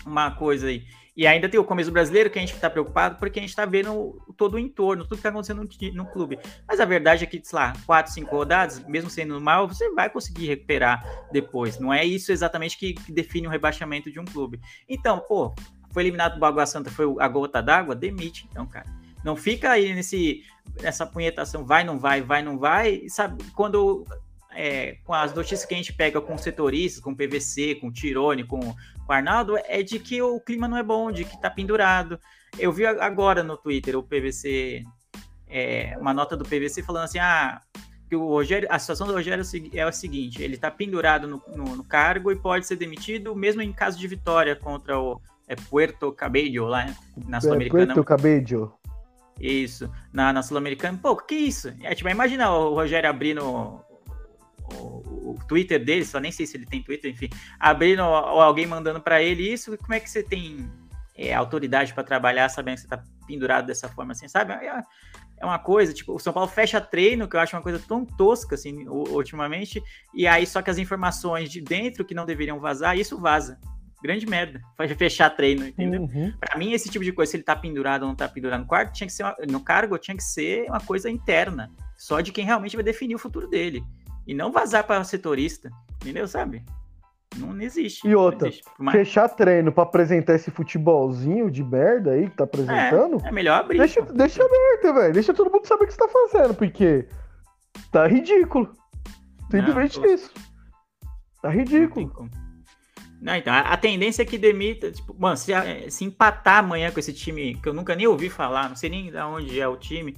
uma coisa aí. E ainda tem o começo brasileiro que a gente está preocupado porque a gente está vendo todo o entorno, tudo que está acontecendo no, no, clube. Mas a verdade é que, sei lá, quatro, cinco rodadas, mesmo sendo mal, você vai conseguir recuperar depois. Não é isso exatamente que, que define o rebaixamento de um clube. Então, pô, foi eliminado do Água Santa, foi a gota d'água, demite, então, cara. Não fica aí nesse, nessa punhetação, vai, não vai, vai, não vai. E sabe, quando é, com as notícias que a gente pega com setoristas, com PVC, com Tirone, com, com Arnaldo, é de que o clima não é bom, de que tá pendurado. Eu vi agora no Twitter o PVC, é, uma nota do PVC falando assim: ah, que o Rogério, a situação do Rogério é o seguinte: ele tá pendurado no, no, no cargo e pode ser demitido, mesmo em caso de vitória contra o é Puerto Cabello lá na é, Sul-Americana. Puerto Cabello. Isso, na, na Sul-Americana. Pô, que isso? É, tipo, imagina o Rogério abrindo o, o, o, Twitter dele, só nem sei se ele tem Twitter, enfim, abrindo ou alguém mandando para ele isso, como é que você tem é, autoridade para trabalhar sabendo que você tá pendurado dessa forma assim, sabe? É, é uma coisa, tipo, o São Paulo fecha treino, que eu acho uma coisa tão tosca, assim, ultimamente, e aí só que as informações de dentro que não deveriam vazar, isso vaza grande merda. Faz fechar treino, entendeu? Uhum. Pra mim, esse tipo de coisa, se ele tá pendurado ou não tá pendurado no quarto, tinha que ser uma, no cargo, tinha que ser uma coisa interna. Só de quem realmente vai definir o futuro dele. E não vazar para setorista. Entendeu? Sabe? Não existe. E outra, existe. Mas... fechar treino para apresentar esse futebolzinho de merda aí que tá apresentando. É, é melhor abrir. Deixa, deixa aberto, velho. Deixa todo mundo saber o que você tá fazendo, porque tá ridículo. Simplesmente isso. Tá ridículo. Não, então, a, a, tendência é que demita, tipo, mano, se, se, empatar amanhã com esse time que eu nunca nem ouvi falar, não sei nem de onde é o time,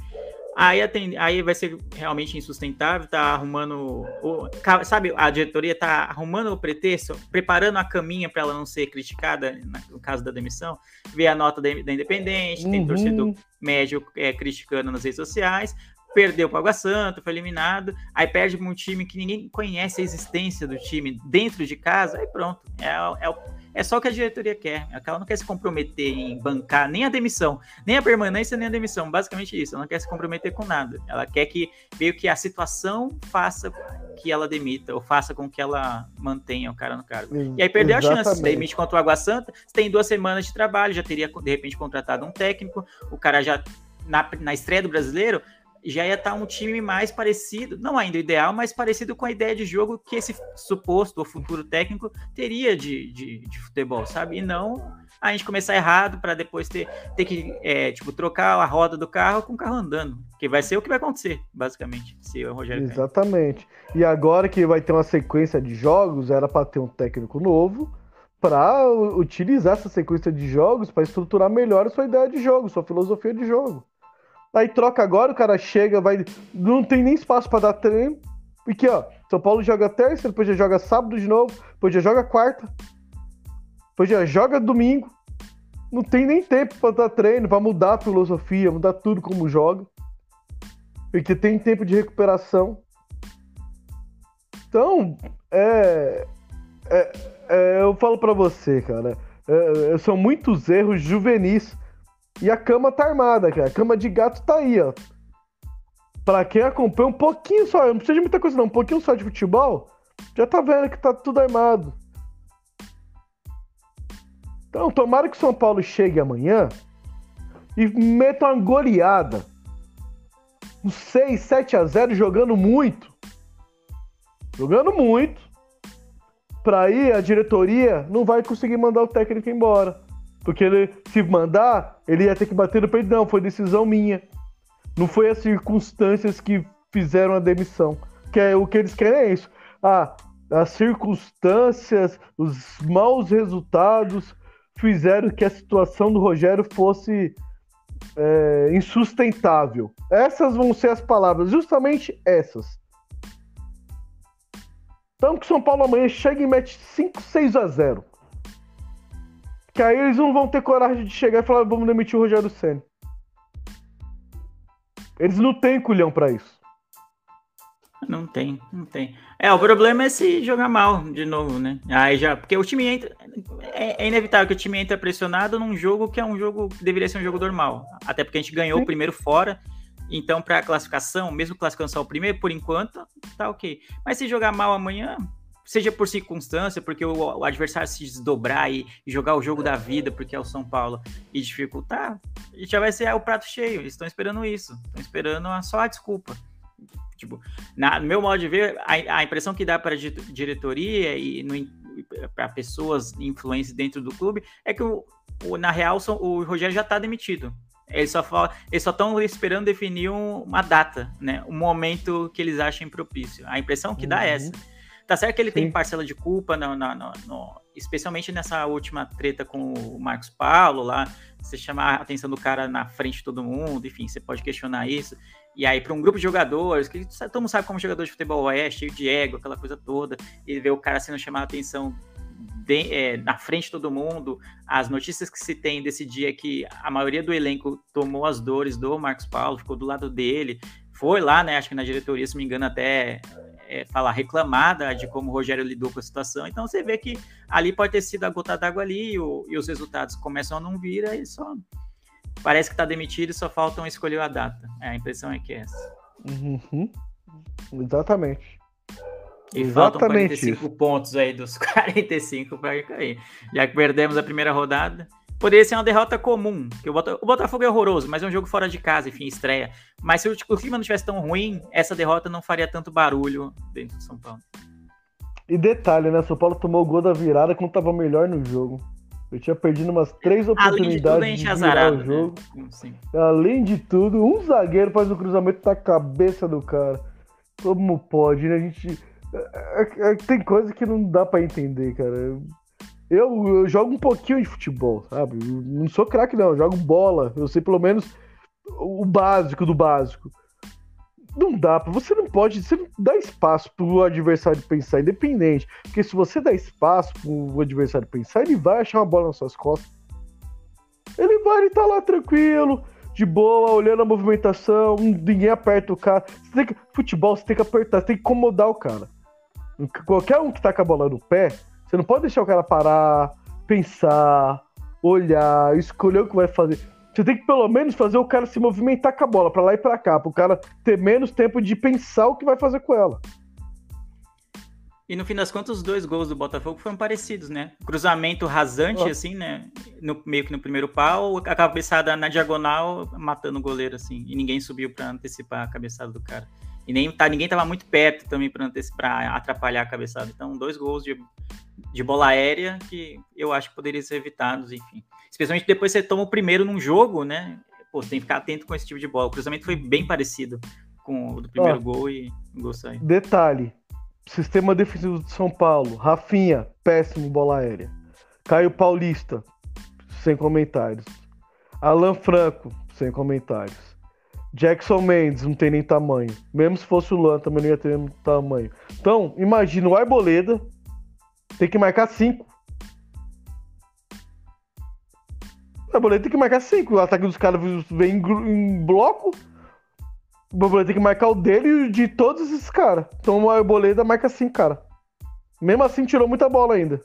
Aí, atende, aí vai ser realmente insustentável, tá arrumando. O, sabe, a diretoria tá arrumando o pretexto, preparando a caminha para ela não ser criticada no caso da demissão. Vê a nota da, da Independente, uhum. tem torcedor médio é, criticando nas redes sociais. Perdeu para o Água Santa, foi eliminado. Aí perde para um time que ninguém conhece a existência do time dentro de casa. Aí pronto. É, é é só o que a diretoria quer. Ela não quer se comprometer em bancar nem a demissão, nem a permanência, nem a demissão. Basicamente isso. Ela não quer se comprometer com nada. Ela quer que meio que a situação faça que ela demita, ou faça com que ela mantenha o cara no cargo. E aí perdeu Exatamente. a chance. Demite contra o Água Santa, você tem duas semanas de trabalho, já teria de repente contratado um técnico, o cara já. Na, na estreia do brasileiro, já ia estar tá um time mais parecido, não ainda ideal, mas parecido com a ideia de jogo que esse suposto ou futuro técnico teria de, de, de futebol, sabe? E não a gente começar errado para depois ter, ter que é, tipo, trocar a roda do carro com o carro andando. Que vai ser o que vai acontecer, basicamente, se o Rogério Exatamente. E agora que vai ter uma sequência de jogos, era para ter um técnico novo para utilizar essa sequência de jogos para estruturar melhor a sua ideia de jogo, sua filosofia de jogo. Aí troca agora, o cara chega, vai. Não tem nem espaço para dar treino. Porque, ó, São Paulo joga terça, depois já joga sábado de novo, depois já joga quarta, depois já joga domingo. Não tem nem tempo para dar treino, para mudar a filosofia, mudar tudo como joga. Porque tem tempo de recuperação. Então, é. é, é eu falo para você, cara. É, são muitos erros juvenis e a cama tá armada, cara. A cama de gato tá aí, ó. Pra quem acompanha um pouquinho só, não precisa de muita coisa não, um pouquinho só de futebol, já tá vendo que tá tudo armado. Então, tomara que o São Paulo chegue amanhã e meta uma goleada. Um 6, 7 a 0 jogando muito. Jogando muito. Pra aí a diretoria não vai conseguir mandar o técnico embora. Porque ele, se mandar, ele ia ter que bater no peito. Não, foi decisão minha. Não foi as circunstâncias que fizeram a demissão. Que é o que eles querem é isso. Ah, as circunstâncias, os maus resultados fizeram que a situação do Rogério fosse é, insustentável. Essas vão ser as palavras, justamente essas. Então que o São Paulo amanhã chega e mete 5, 6 a 0. Que aí eles não vão ter coragem de chegar e falar, vamos demitir o Rogério Senna. Eles não têm culhão para isso. Não tem, não tem. É, o problema é se jogar mal de novo, né? Aí já, porque o time entra. É, é inevitável que o time entra pressionado num jogo que é um jogo que deveria ser um jogo normal. Até porque a gente ganhou Sim. o primeiro fora. Então, para classificação, mesmo classificando só o primeiro, por enquanto, tá ok. Mas se jogar mal amanhã, seja por circunstância, porque o, o adversário se desdobrar e, e, jogar o jogo da vida, porque é o São Paulo, e dificultar, já vai ser o prato cheio. Eles estão esperando isso. Estão esperando só a desculpa. Tipo, na, no meu modo de ver, a, a impressão que dá para a diretoria e para pessoas influentes dentro do clube é que, o, o na real, o Rogério já está demitido. Eles só eles só estão esperando definir um, uma data, né? Um momento que eles achem propício. A impressão que uhum. dá é essa. Tá certo que ele Sim. tem parcela de culpa, no, no, no, especialmente nessa última treta com o Marcos Paulo lá. Você chamar a atenção do cara na frente de todo mundo, enfim, você pode questionar isso. E aí, para um grupo de jogadores, que todo mundo sabe como jogador de futebol é, cheio de ego, aquela coisa toda, e ver o cara sendo chamado a atenção de, é, na frente de todo mundo. As notícias que se tem desse dia é que a maioria do elenco tomou as dores do Marcos Paulo, ficou do lado dele, foi lá, né? Acho que na diretoria, se me engano, até é, falar reclamada de como o Rogério lidou com a situação. Então você vê que ali pode ter sido a gota d'água ali e, o, e, os resultados começam a não vir, aí só parece que está demitido e só faltam escolher a data. É, a impressão é que é essa. Uhum. Exatamente. E Exatamente faltam 45 isso. pontos aí dos 45 para cair. Já que perdemos a primeira rodada, poderia ser uma derrota comum, que o, Botafogo é horroroso, mas é um jogo fora de casa, enfim, estreia. Mas se o, o clima não estivesse tão ruim, essa derrota não faria tanto barulho dentro de São Paulo. E detalhe, né? São Paulo tomou o gol da virada quando tava melhor no jogo. Eu tinha perdido umas três oportunidades Além de, tudo, de virar o né? jogo. Né? Além de tudo, um zagueiro faz o um cruzamento na cabeça do cara. Como pode, né? A gente. É, é, é, tem coisa que não dá para entender, cara. Eu, eu, jogo um pouquinho de futebol, sabe? Não sou craque, não. Eu jogo bola. Eu sei pelo menos o básico do básico. não dá, você não pode, você não dá espaço pro adversário pensar, independente. Porque se você dá espaço pro adversário pensar, ele vai achar uma bola nas suas costas. Ele vai, ele tá lá tranquilo, de boa, olhando a movimentação, ninguém aperta o cara. Você tem que, futebol, você tem que apertar, você tem que incomodar o cara. Qualquer um que tá com a bola no pé, você não pode deixar o cara parar, pensar, olhar, escolher o que vai fazer. Você tem que pelo menos fazer o cara se movimentar com a bola para lá e para cá, para o cara ter menos tempo de pensar o que vai fazer com ela. E no fim das contas, os dois gols do Botafogo foram parecidos, né? Cruzamento rasante, assim, né? No, meio que no primeiro pau, a cabeçada na diagonal, matando o goleiro, assim. E ninguém subiu para antecipar a cabeçada do cara. E nem tá, ninguém tava muito perto também para atrapalhar a cabeçada. Então, dois gols de, de bola aérea que eu acho que poderiam ser evitados, enfim. Especialmente depois você toma o primeiro num jogo, né? Pô, tem que ficar atento com esse tipo de bola. O cruzamento foi bem parecido com o do primeiro gol e o gol saiu. Detalhe: sistema defensivo de São Paulo. Rafinha, péssimo bola aérea. Caio Paulista, sem comentários. Alan Franco, sem comentários. Jackson Mendes, não tem nem tamanho. Mesmo se fosse o Luan, também não ia ter tamanho. Então, imagina o Arboleda tem que marcar cinco. O Arboleda tem que marcar cinco. O ataque dos caras vem em bloco. O Arboleda tem que marcar o dele e de todos esses caras. Então o Arboleda marca cinco, cara. Mesmo assim, tirou muita bola ainda.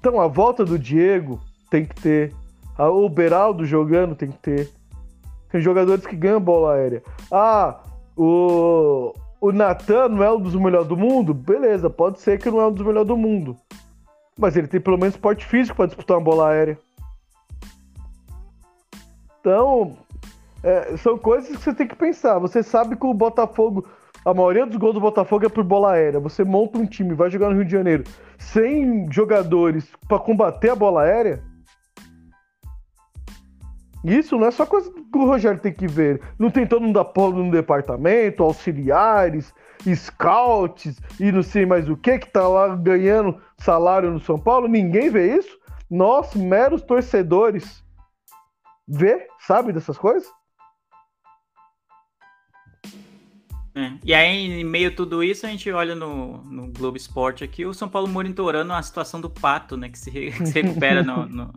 Então a volta do Diego tem que ter. O Beraldo jogando tem que ter. Tem jogadores que ganham bola aérea. Ah, o, o Natan não é um dos melhores do mundo? Beleza, pode ser que não é um dos melhores do mundo. Mas ele tem pelo menos porte físico para disputar uma bola aérea. Então, é, são coisas que você tem que pensar. Você sabe que o Botafogo, a maioria dos gols do Botafogo é por bola aérea. Você monta um time, vai jogar no Rio de Janeiro, sem jogadores para combater a bola aérea. Isso não é só coisa que o Rogério tem que ver. Não tem todo mundo apoio no departamento, auxiliares, scouts e não sei mais o que, que tá lá ganhando salário no São Paulo. Ninguém vê isso. Nós, meros torcedores, vê, sabe dessas coisas? É. E aí, em meio a tudo isso, a gente olha no, no Globo Esporte aqui, o São Paulo monitorando a situação do Pato, né? Que se, que se recupera no, no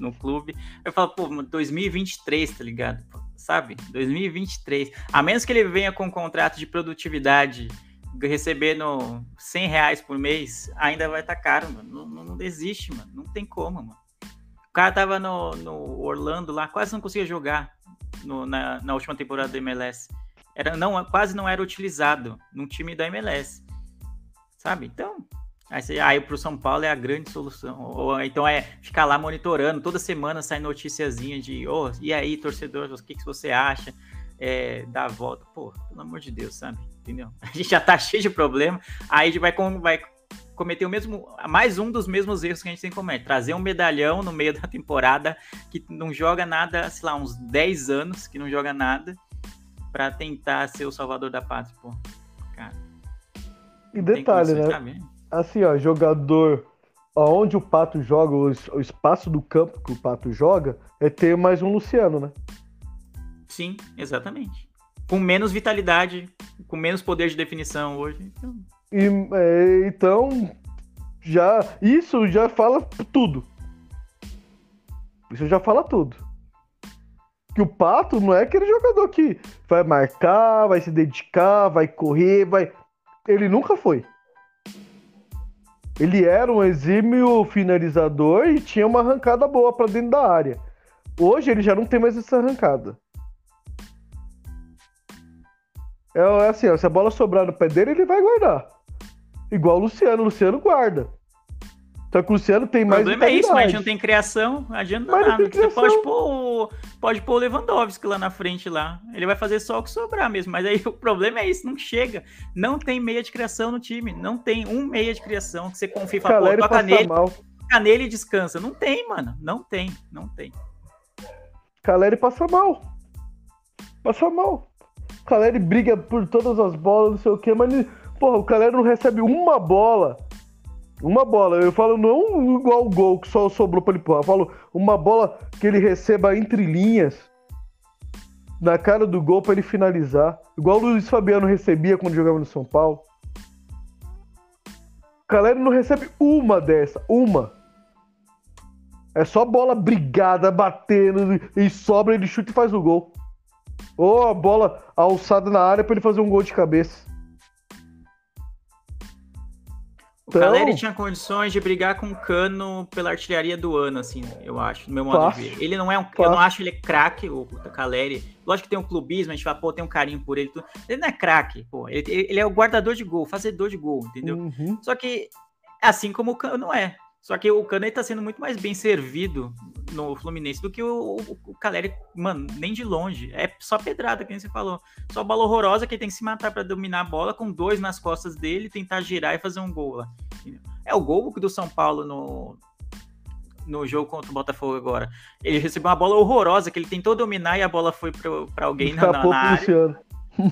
no clube. Eu falo, pô, 2023, tá ligado? Sabe? 2023. A menos que ele venha com um contrato de produtividade recebendo 100 reais por mês, ainda vai estar tá caro, mano. Não, não, existe, mano. Não tem como, mano. O cara tava no, no Orlando lá, quase não conseguia jogar no, na, na última temporada do MLS. Era, não, quase não era utilizado num time da MLS. Sabe? Então, Aí, você, aí pro São Paulo é a grande solução. Ou então é ficar lá monitorando, toda semana sai noticiazinha de, oh, e aí, torcedor, o que, que você acha? É, da volta. Pô, pelo amor de Deus, sabe? Entendeu? A gente já tá cheio de problema, aí a gente vai, vai cometer o mesmo, mais um dos mesmos erros que a gente tem que cometer. Trazer um medalhão no meio da temporada que não joga nada, sei lá, uns 10 anos, que não joga nada, para tentar ser o salvador da pátria, pô. Cara. E detalhe, né? Assim, ó, jogador aonde o Pato joga, o, espaço do campo que o Pato joga, é ter mais um Luciano, né? Sim, exatamente. Com menos vitalidade, com menos poder de definição hoje. Então, e, é, então já isso já fala tudo. Isso já fala tudo. Que o Pato não é aquele jogador que vai marcar, vai se dedicar, vai correr, vai. Ele nunca foi. Ele era um exímio finalizador e tinha uma arrancada boa para dentro da área. Hoje ele já não tem mais essa arrancada. É, é assim, ó, se a bola sobrar no pé dele, ele vai guardar. Igual o Luciano, o Luciano guarda. Só que o Luciano tem mais. O problema é isso, mas a gente não tem criação, não adianta mas nada. Você pode pôr, pode pôr o Lewandowski lá na frente lá. Ele vai fazer só o que sobrar mesmo. Mas aí o problema é isso, não chega. Não tem meia de criação no time. Não tem um meia de criação que você confia e fala, pô, toca nele, mal. toca nele e descansa. Não tem, mano. Não tem, não tem. Caleri passa mal. Passa mal. Caleri briga por todas as bolas, não sei o quê, mas porra, o Caleri não recebe uma bola uma bola, eu falo não igual o gol que só sobrou para ele empurrar, eu falo uma bola que ele receba entre linhas. na cara do gol pra ele finalizar. Igual o Luiz Fabiano recebia quando jogava no São Paulo. O Caleri não recebe uma dessa, uma. É só bola brigada, batendo, e sobra, ele chuta e faz o gol. Ou a bola alçada na área pra ele fazer um gol de cabeça. O então, Caleri tinha condições de brigar com o Cano pela artilharia do ano, assim, eu acho, no meu modo fácil, de ver. Ele não é um. Fácil. Eu não acho ele craque, o, Caleri. Lógico que tem um clubismo, a gente fala, pô, tem um carinho por ele. Tudo. Ele não é craque, pô. Ele, ele, é o guardador de gol, fazedor de gol, entendeu? Uhum. Só que, assim como o Cano não é. Só que o Cano está sendo muito mais bem servido no Fluminense do que o, o, o Caleri, mano, nem de longe. É só pedrada, que você falou. Só bola horrorosa que ele tem que se matar para dominar a bola com dois nas costas dele, tentar girar e fazer um gol lá. É o gol do São Paulo no, no jogo contra o Botafogo agora. Ele recebeu uma bola horrorosa que ele tentou dominar e a bola foi para alguém na, na, na área.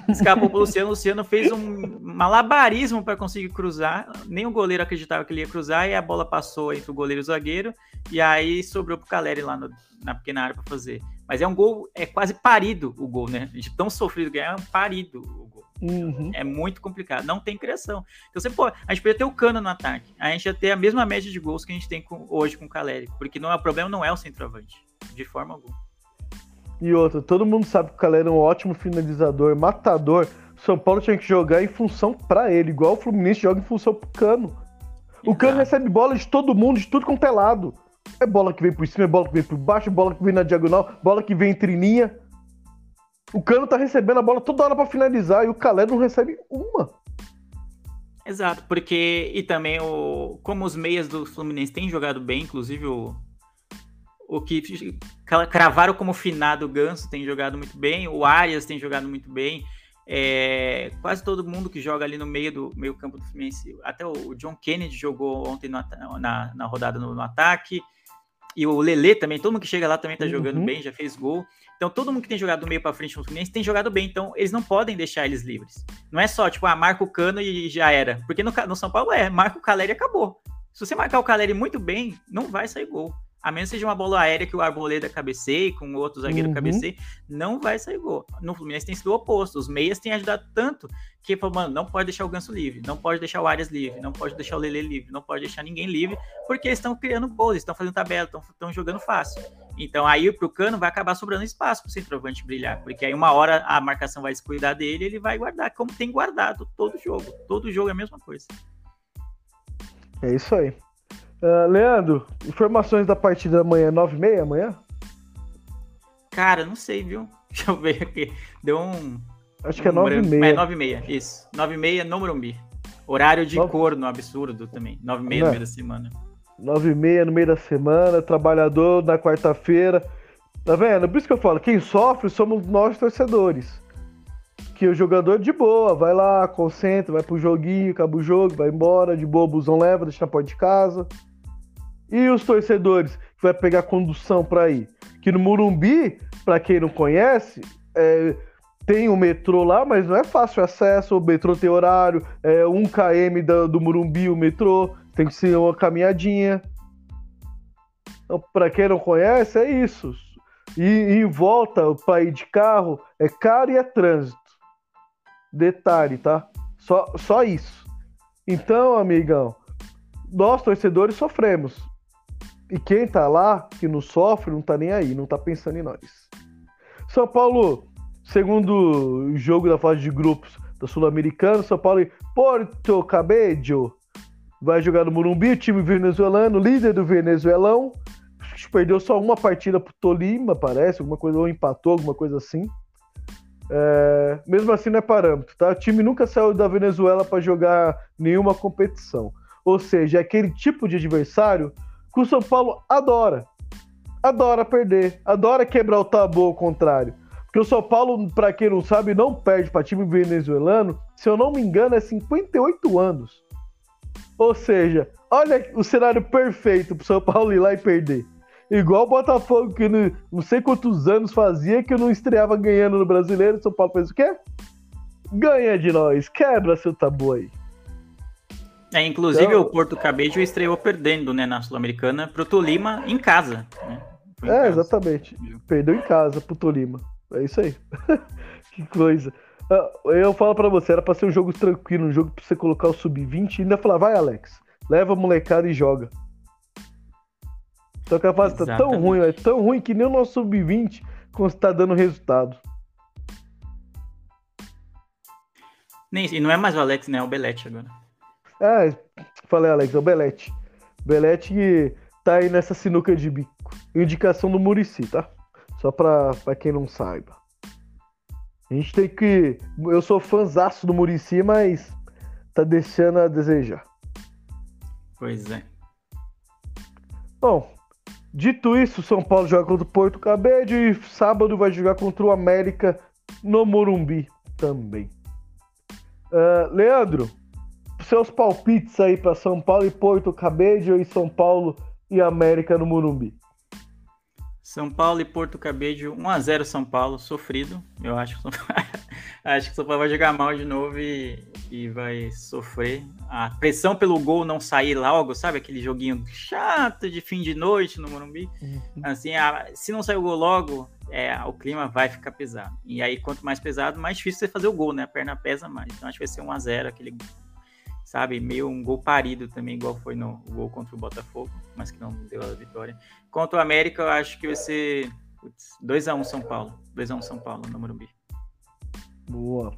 Escapou pro Luciano. O Luciano fez um malabarismo para conseguir cruzar. Nem o goleiro acreditava que ele ia cruzar e a bola passou entre o goleiro e o zagueiro. E aí sobrou pro Caleri lá no, na pequena área para fazer. Mas é um gol, é quase parido o gol, né? De tão sofrido que é, é um parido o gol. Uhum. É muito complicado, não tem criação. Então você pode, a gente poderia ter o Cano no ataque. A gente ia ter a mesma média de gols que a gente tem com, hoje com o Caleri. Porque não é, o problema não é o centroavante, de forma alguma. E outra, todo mundo sabe que o Calera é um ótimo finalizador, matador. O São Paulo tinha que jogar em função para ele, igual o Fluminense joga em função pro Cano. O Cano recebe bola de todo mundo, de tudo com pelado. É bola que vem por cima, é bola que vem por baixo, é bola que vem na diagonal, bola que vem entre linha. O Cano tá recebendo a bola toda hora para finalizar e o Calera não recebe uma. Exato, porque e também o como os meias do Fluminense têm jogado bem, inclusive o o que cravaram como finado o Ganso tem jogado muito bem, o Arias tem jogado muito bem. É, quase todo mundo que joga ali no meio do meio campo do Fluminense, até o John Kennedy jogou ontem no, na, na rodada no, no, ataque, e o Lele também, todo mundo que chega lá também tá jogando uhum. bem, já fez gol. Então todo mundo que tem jogado do meio para frente no Fluminense tem jogado bem, então eles não podem deixar eles livres. Não é só tipo, ah, marca o cano e já era, porque no, no São Paulo é, marca o Caleri e acabou. Se você marcar o Caleri muito bem, não vai sair gol a menos que seja uma bola aérea que o Arboleda cabeceie, com outro zagueiro uhum. cabeceie, não vai sair gol. No Fluminense tem sido o oposto. Os meias têm ajudado tanto que, mano, não pode deixar o Ganso livre, não pode deixar o Arias livre, não pode deixar o Lele livre, não pode deixar ninguém livre, porque eles estão criando gols, estão fazendo tabela, estão jogando fácil. Então aí pro Cano vai acabar sobrando espaço pro centroavante brilhar, porque aí uma hora a marcação vai descuidar dele, ele vai guardar, como tem guardado todo jogo. Todo jogo é a mesma coisa. É isso aí. Uh, Leandro, informações da partida amanhã, 9h30 amanhã? Cara, não sei, viu? Deixa eu ver aqui. Deu um. Acho que é 9h30. É 9h30, isso. 9h30 no Morumbi. Horário de 9... corno absurdo também. 9h30 no meio da semana. 9h30 no meio da semana, trabalhador na quarta-feira. Tá vendo? Por isso que eu falo, quem sofre somos nós torcedores que o jogador de boa, vai lá, concentra, vai pro joguinho, acaba o jogo, vai embora, de boa, o busão leva, deixa na porta de casa. E os torcedores que vai pegar condução para ir? Que no Murumbi, para quem não conhece, é, tem o metrô lá, mas não é fácil acesso, o metrô tem horário, é 1 km do, do Murumbi o metrô, tem que ser uma caminhadinha. Então, para quem não conhece, é isso. E, em volta, para ir de carro, é caro e é trânsito. Detalhe, tá? Só, só isso. Então, amigão, nós torcedores sofremos. E quem tá lá, que não sofre, não tá nem aí, não tá pensando em nós. São Paulo, segundo jogo da fase de grupos da Sul-Americana, São Paulo e Porto Cabello vai jogar no Morumbi, o time venezuelano, líder do Venezuelão. Perdeu só uma partida pro Tolima, parece, alguma coisa, ou empatou, alguma coisa assim. É, mesmo assim não é parâmetro, tá? O time nunca saiu da Venezuela para jogar nenhuma competição. Ou seja, é aquele tipo de adversário que o São Paulo adora. Adora perder, adora quebrar o tabu ao contrário. Porque o São Paulo, para quem não sabe, não perde para time venezuelano, se eu não me engano, é 58 anos. Ou seja, olha o cenário perfeito para o São Paulo ir lá e perder. Igual o Botafogo, que não, não sei quantos anos fazia que não estreava ganhando no brasileiro. São Paulo fez o quê? Ganha de nós, quebra seu tabu aí. É, inclusive então, o Porto Cabejo estreou perdendo né, na Sul-Americana pro Tolima em casa. Né? Em é, casa. exatamente. Perdeu em casa pro Tolima. É isso aí. que coisa. Ah, Eu falo pra você, era pra ser um jogo tranquilo, um jogo pra você colocar o sub-20 e ainda falar, vai Alex, leva a molecada e joga. Só que a fase tá tão ruim, é tão ruim que nem o nosso sub-20 tá dando resultado. Nem, e não é mais o Alex, né? É o Belete agora. É, falei Alex, é o Belete. Belete que tá aí nessa sinuca de bico. Indicação do Murici, tá? Só pra, pra quem não saiba. A gente tem que. Eu sou fãzaço do Murici, mas tá deixando a desejar. Pois é. Bom, dito isso, São Paulo joga contra o Porto Cabede e sábado vai jogar contra o América no Morumbi também. Ah, Leandro, seus palpites aí para São Paulo e Porto Cabede e São Paulo e América no Morumbi. São Paulo e Porto Cabedelo, 1x0 São Paulo, sofrido. Eu acho que, São Paulo, acho que São Paulo vai jogar mal de novo e, e vai sofrer. A pressão pelo gol não sair logo, sabe? Aquele joguinho chato de fim de noite no Morumbi. Assim, a- se não sair o gol logo, é, o clima vai ficar pesado. E aí, quanto mais pesado, mais difícil você fazer o gol, né? A perna pesa mais. Então, acho que vai ser 1x0, aquele, sabe? Meio um gol parido também, igual foi no gol contra o Botafogo, mas que não deu a vitória. Contra o América, eu acho que vai ser putz, 2x1 São Paulo. 2x1 São Paulo no Morumbi. Boa.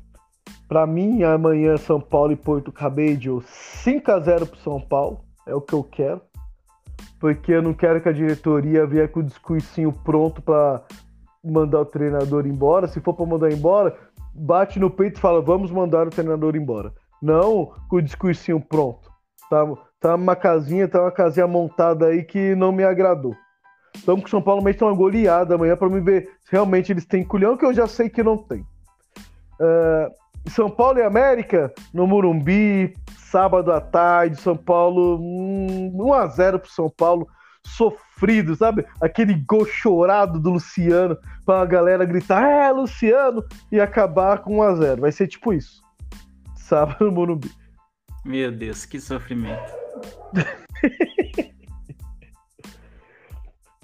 Pra mim, amanhã São Paulo e Porto Cabede, 5x0 pro São Paulo. É o que eu quero. Porque eu não quero que a diretoria venha com o discursinho pronto pra mandar o treinador embora. Se for pra mandar embora, bate no peito e fala: vamos mandar o treinador embora. Não com o discursinho pronto. Tá, tá uma casinha, tá uma casinha montada aí que não me agradou. Então, que o São Paulo mete uma goleada amanhã pra me ver se realmente eles têm culhão, que eu já sei que não tem. Ah, São Paulo e América no Morumbi, sábado à tarde, São Paulo, hum, 1x0 pro São Paulo, sofrido, sabe? Aquele gol chorado do Luciano pra galera gritar, é, Luciano, e acabar com 1x0. Vai ser tipo isso. Sábado no Morumbi. Meu Deus, que sofrimento.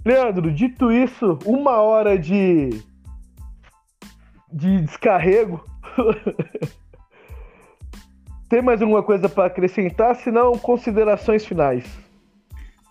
Leandro, dito isso, uma hora de, de descarrego. Tem mais alguma coisa para acrescentar? Se não, considerações finais.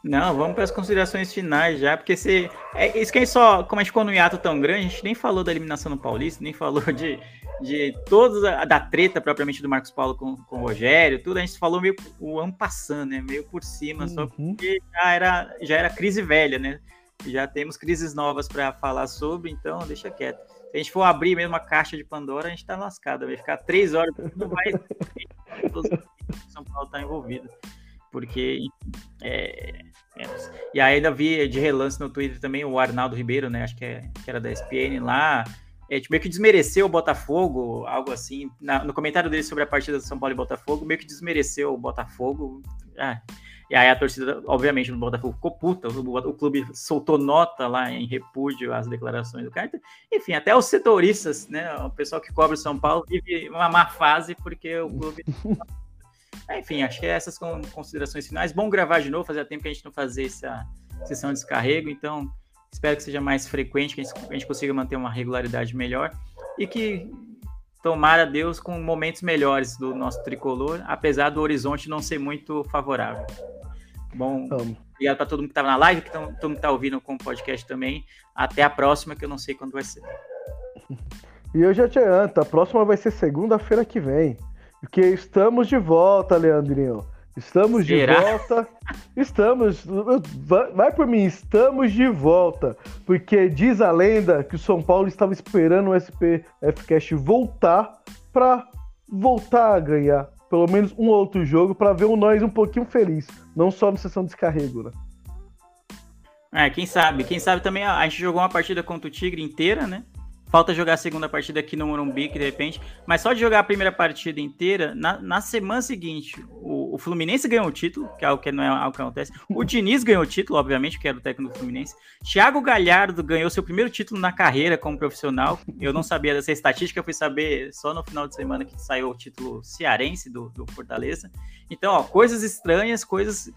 Não, vamos para as considerações finais já, porque se. É isso que gente só. Como a gente ficou no hiato tão grande, a gente nem falou da eliminação no Paulista, nem falou de, de todos a, da treta propriamente do Marcos Paulo com, com o Rogério, tudo. A gente falou meio o ano passando, né? Meio por cima, só Uhum. porque já era, já era crise velha, né? Já temos crises novas para falar sobre, então deixa quieto. Se a gente for abrir mesmo a caixa de Pandora, a gente tá lascado. Vai ficar três horas, não vai. São Paulo tá envolvido. Porque é, é, e aí ainda vi de relance no Twitter também o Arnaldo Ribeiro, né? Acho que, é, que era da SPN lá. É, tipo, meio que desmereceu o Botafogo, algo assim. Na- no comentário dele sobre a partida do São Paulo e Botafogo, meio que desmereceu o Botafogo. Ah, e aí a torcida, obviamente, do Botafogo ficou puta. O, o clube soltou nota lá em repúdio às declarações do cara. Enfim, até os setoristas, né? O pessoal que cobre o São Paulo vive uma má fase porque o clube. É, Enfim, acho que é essas con- considerações finais. Bom gravar de novo, fazia tempo que a gente não fazia essa sessão de descarrego, então espero que seja mais frequente, que a gente, a gente consiga manter uma regularidade melhor e que tomara Deus com momentos melhores do nosso tricolor, apesar do horizonte não ser muito favorável. Bom, Vamos. obrigado para todo mundo que estava na live, que tão- todo mundo que está ouvindo com o podcast também. Até a próxima, que eu não sei quando vai ser. E eu já te adianto, a próxima vai ser segunda-feira que vem. Porque estamos de volta, Leandrinho. Estamos Será? de volta. Estamos. Vai, por mim, estamos de volta. Porque diz a lenda que o São Paulo estava esperando o SPFcast voltar para voltar a ganhar pelo menos um outro jogo para ver o nós um pouquinho feliz. Não só na sessão de descarrego, né? É, quem sabe? Quem sabe também a, a gente jogou uma partida contra o Tigre inteira, né? Falta jogar a segunda partida aqui no Morumbi, que de repente. Mas só de jogar a primeira partida inteira, na, na semana seguinte, o, o Fluminense ganhou o título, que é algo que não é algo que acontece. O Diniz ganhou o título, obviamente, que era o técnico do Fluminense. Thiago Galhardo ganhou seu primeiro título na carreira como profissional. Eu não sabia dessa estatística, fui saber só no final de semana que saiu o título cearense do, do Fortaleza. Então, ó, coisas estranhas, coisas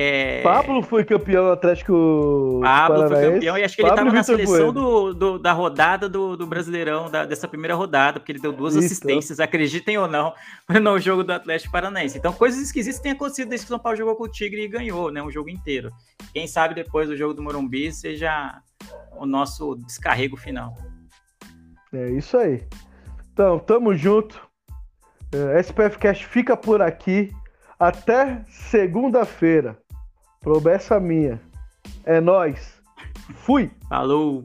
É... Pablo foi campeão do Atlético Pablo foi campeão e acho que ele estava na seleção do, do- da rodada do, do Brasileirão, da- dessa primeira rodada, porque ele deu duas Isso. assistências, acreditem ou não, no jogo do Atlético Paranaense. Então, coisas esquisitas têm acontecido desde que o São Paulo jogou com o Tigre e ganhou, né? Um jogo inteiro. Quem sabe depois do jogo do Morumbi seja o nosso descarrego final. É isso aí. Então, tamo junto. É, SPF Cash fica por aqui. Até segunda-feira. Promessa minha. É nóis. Fui. Falou!